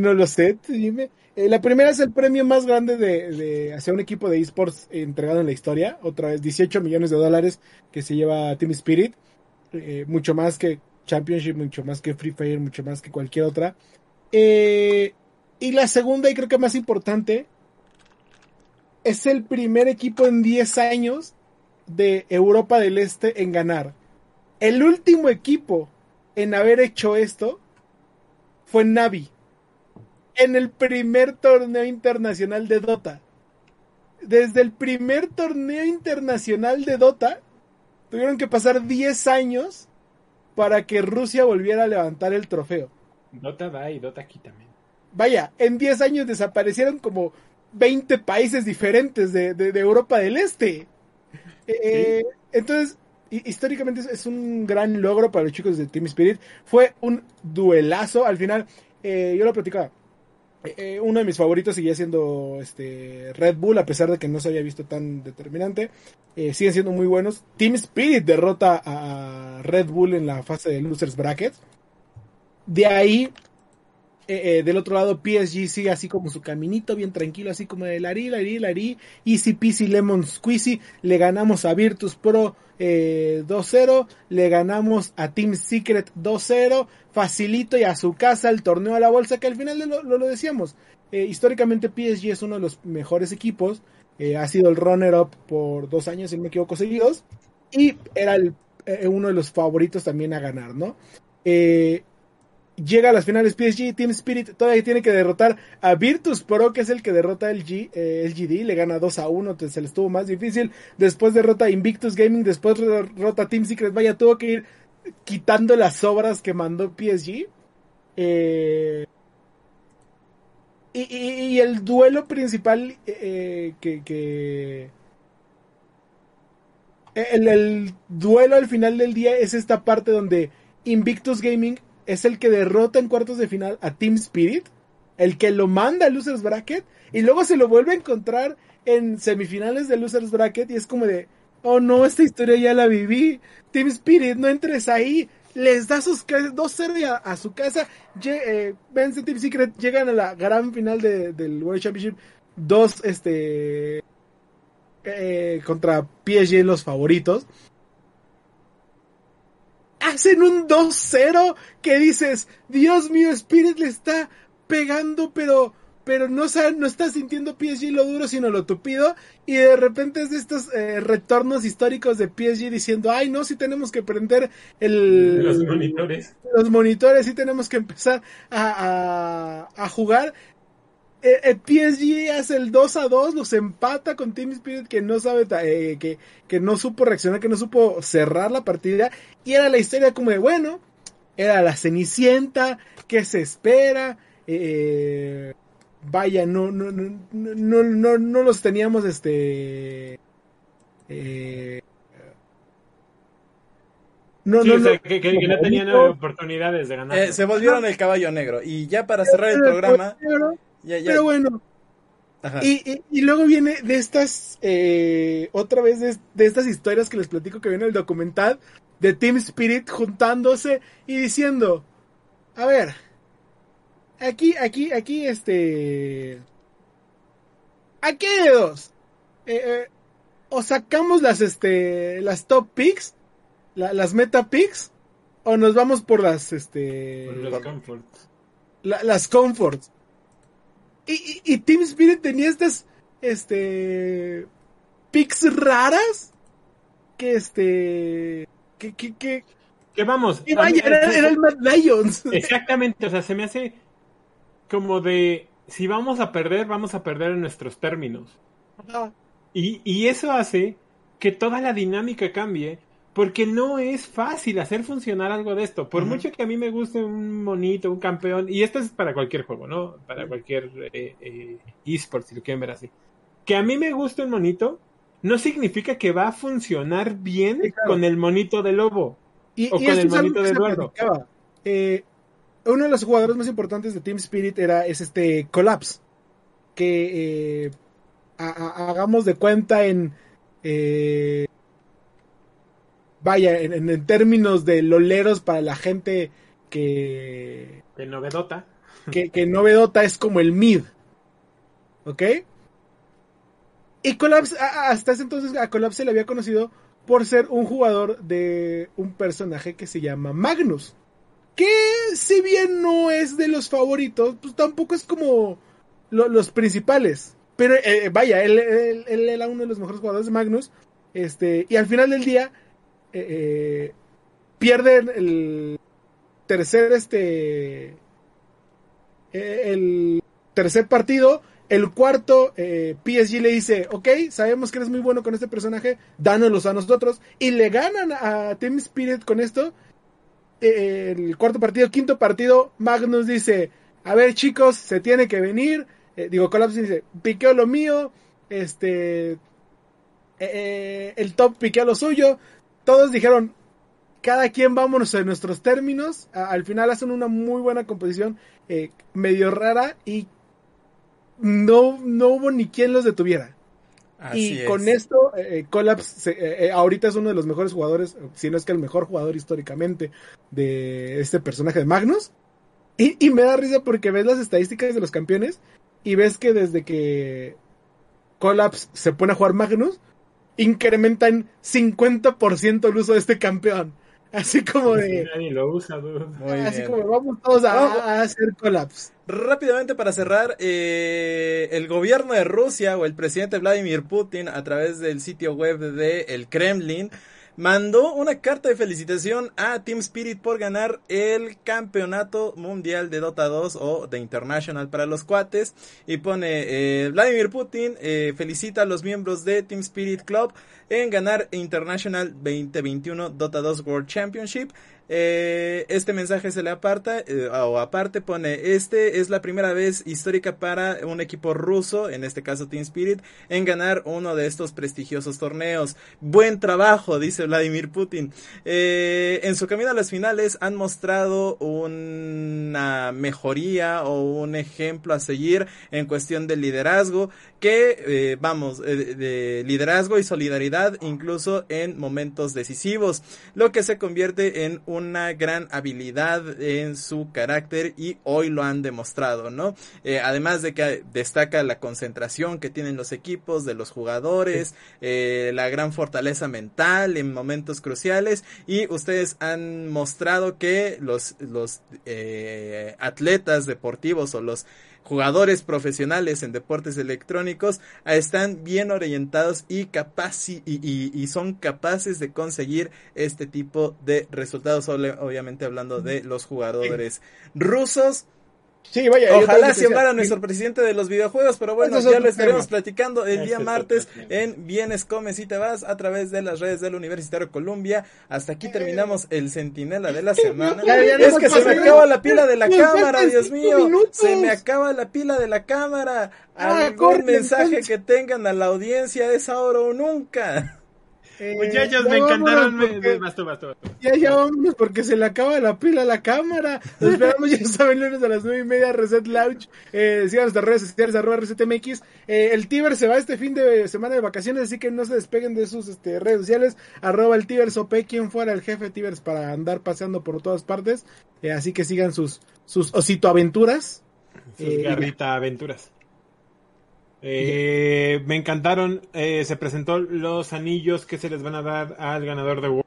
No lo sé, dime. Eh, la primera es el premio más grande de, de hacia un equipo de esports entregado en la historia. Otra vez, 18 millones de dólares que se lleva Team Spirit. mucho más que Championship, mucho más que Free Fire, mucho más que cualquier otra. y la segunda, y creo que más importante, es el primer equipo en 10 años de Europa del Este en ganar. El último equipo en haber hecho esto fue Navi. En el primer torneo internacional de Dota. Desde el primer torneo internacional de Dota, tuvieron que pasar 10 años para que Rusia volviera a levantar el trofeo. Dota da y Dota aquí también. Vaya, en 10 años desaparecieron como 20 países diferentes de Europa del Este. Eh, entonces, históricamente es, un gran logro para los chicos de Team Spirit. Fue un duelazo. Al final, eh, yo lo platicaba. Eh, uno de mis favoritos seguía siendo este Red Bull, a pesar de que no se había visto tan determinante. siguen siendo muy buenos. Team Spirit derrota a Red Bull en la fase de Losers Bracket. De ahí eh, eh, del otro lado, PSG sigue así como su caminito, bien tranquilo, así como de Lari, Lari, Lari. Easy Peasy Lemon Squeezy. Le ganamos a Virtus Pro 2-0. Eh, le ganamos a Team Secret 2-0. Facilito y a su casa el torneo a la bolsa, que al final lo, lo, decíamos. históricamente, PSG es uno de los mejores equipos. ha sido el runner-up por dos años, si no me equivoco, seguidos. Y era uno de los favoritos también a ganar, ¿no? Eh, llega a las finales PSG, Team Spirit todavía tiene que derrotar a Virtus Pro, que es el que derrota el, G, eh, le gana 2 a 1, entonces se le estuvo más difícil. Después derrota Invictus Gaming, después derrota Team Secret, vaya, tuvo que ir quitando las obras que mandó PSG. Eh, y, el duelo principal eh, que... el duelo al final del día es esta parte donde Invictus Gaming es el que derrota en cuartos de final a Team Spirit, el que lo manda a Losers Bracket, y luego se lo vuelve a encontrar en semifinales de Losers Bracket, y es como de, oh no, esta historia ya la viví, Team Spirit, no entres ahí, les da sus 2-0 a, su casa, eh, vence Team Secret, llegan a la gran final de, del World Championship, dos, este, eh, contra PSG los favoritos, hacen un 2-0 que dices, Dios mío, Spirit le está pegando, pero pero no, no está sintiendo PSG lo duro, sino lo tupido. Y de repente es de estos eh, retornos históricos de PSG diciendo, ay, no, si tenemos que prender el, los monitores. Los monitores, sí tenemos que empezar a, a, a jugar. Eh, eh, PSG hace el 2 a 2, los empata con Team Spirit que no sabe, eh, que, que no supo reaccionar, que no supo cerrar la partida. Y era la historia como de, bueno, era la Cenicienta, ¿qué se espera? Eh, vaya, no, no, no, no, no, no los teníamos, este... Eh, no, sí, no, o sea, que, que, que, no tenían oportunidades de ganar. Eh, se volvieron el caballo negro. Y ya para cerrar el programa... Ya, ya. Pero bueno. Y, y, y, luego viene de estas, eh, otra vez de, de, estas historias que les platico que viene el documental de Team Spirit juntándose y diciendo, a ver, aquí, aquí, aquí, este, aquí hay de dos. Eh, eh, o sacamos las, este, las top picks, la, las meta picks, o nos vamos por las, este, por las comforts. La, las comforts. Y, y, y, Team Spirit tenía estas, este, picks raras que, este, que, que, que, que vamos. Vaya, era, era, el Mad Lions. Exactamente, o sea, se me hace como de, si vamos a perder, vamos a perder en nuestros términos. Ajá. Y, y eso hace que toda la dinámica cambie porque no es fácil hacer funcionar algo de esto. Por uh -huh. mucho que a mí me guste un monito, un campeón, y esto es para cualquier juego, ¿no? Para cualquier eh, eh, eSport, si lo quieren ver así. Que a mí me guste un monito, no significa que va a funcionar bien sí, claro. con el monito de lobo. Y, o y con el monito de Eduardo. Eh, uno de los jugadores más importantes de Team Spirit era es este Collapse. Que eh, a, a, hagamos de cuenta en eh, vaya, en, en, términos de loleros para la gente que... Que novedota. Que, que novedota es como el mid. ¿Ok? Y Collapse, hasta ese entonces a Collapse se le había conocido por ser un jugador de un personaje que se llama Magnus. Que si bien no es de los favoritos, pues tampoco es como lo, los principales. Pero eh, vaya, él, él, él, era uno de los mejores jugadores de Magnus. Este, y al final del día, eh, eh, pierden el tercer este el tercer partido el cuarto eh, PSG le dice ok sabemos que eres muy bueno con este personaje dánoslos a nosotros y le ganan a Team Spirit con esto. Eh, el cuarto partido quinto partido Magnus dice a ver chicos se tiene que venir eh, digo Collapse dice piqueo lo mío este el top piquea lo suyo todos dijeron, cada quien vámonos en nuestros términos. A, al final hacen una muy buena composición, eh, medio rara, y no, no hubo ni quien los detuviera. Así y es. con esto, eh, Collapse eh, ahorita es uno de los mejores jugadores, si no es que el mejor jugador históricamente de este personaje de Magnus. Y, y me da risa porque ves las estadísticas de los campeones y ves que desde que Collapse se pone a jugar Magnus, incrementa en 50% el uso de este campeón. Así como de. Nadie lo usa, dude. Así bien. como vamos todos a, hacer collapse. Rápidamente para cerrar, eh, el gobierno de Rusia o el presidente Vladimir Putin a través del sitio web de el Kremlin mandó una carta de felicitación a Team Spirit por ganar el campeonato mundial de Dota 2 o de International para los cuates. Y pone eh, Vladimir Putin eh, felicita a los miembros de Team Spirit Club en ganar International 2021 Dota 2 World Championship Eh, este mensaje se le aparta eh, o aparte pone, este es la primera vez histórica para un equipo ruso, en este caso Team Spirit, en ganar uno de estos prestigiosos torneos. Buen trabajo, dice Vladimir Putin. Eh, en su camino a las finales han mostrado una mejoría o un ejemplo a seguir en cuestión de liderazgo que, eh, vamos, eh, de liderazgo y solidaridad incluso en momentos decisivos, lo que se convierte en una gran habilidad en su carácter y hoy lo han demostrado, ¿no? Eh, además de que destaca la concentración que tienen los equipos, de los jugadores, la gran fortaleza mental en momentos cruciales y ustedes han mostrado que los, los atletas deportivos o los jugadores profesionales en deportes electrónicos están bien orientados y, y, y, son capaces de conseguir este tipo de resultados, obviamente hablando de los jugadores rusos Sí, vaya. Ojalá se a nuestro presidente de los videojuegos, pero bueno, ya lo estaremos platicando el día martes en Vienes Comes y te vas a través de las redes del Universitario Columbia. Hasta aquí terminamos el centinela de la semana. es que se me acaba la pila de la cámara, Dios mío. Se me acaba la pila de la cámara. Ah, Algún mensaje que tengan a la audiencia es ahora o nunca. Eh, Muchachos, me encantaron. Ya, ya vámonos porque se le acaba la pila a la cámara. Nos esperamos, ya saben, lunes a las nueve y media, Reset Lounge. Eh, sigan nuestras redes sociales, arroba ResetMX. Eh, el Tiber se va este fin de semana de vacaciones, así que no se despeguen de sus este, redes sociales. Arroba el Tibers OP, quien fuera el jefe Tibers para andar paseando por todas partes. Eh, así que sigan sus, sus osito aventuras. Sus garrita aventuras. Eh, me encantaron. Eh, se presentó los anillos que se les van a dar al ganador de World.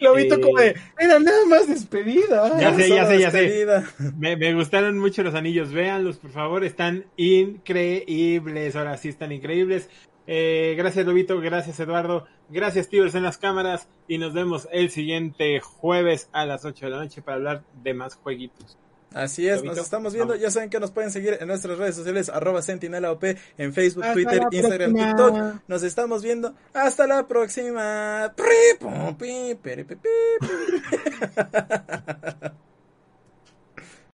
Lo vi como de, era nada más despedida. Ya sé, ya sé, ya sé. Me, me, gustaron mucho los anillos. Véanlos, por favor. Están increíbles. Ahora sí están increíbles. Eh, gracias, Lobito. Gracias, Eduardo. Gracias, Tibers en las cámaras. Y nos vemos el siguiente jueves a las 8 de la noche para hablar de más jueguitos. Así es, nos estamos viendo. Ya saben que nos pueden seguir en nuestras redes sociales, arroba sentinelaop, en Facebook, Twitter, Instagram, TikTok. Nos estamos viendo. Hasta la próxima.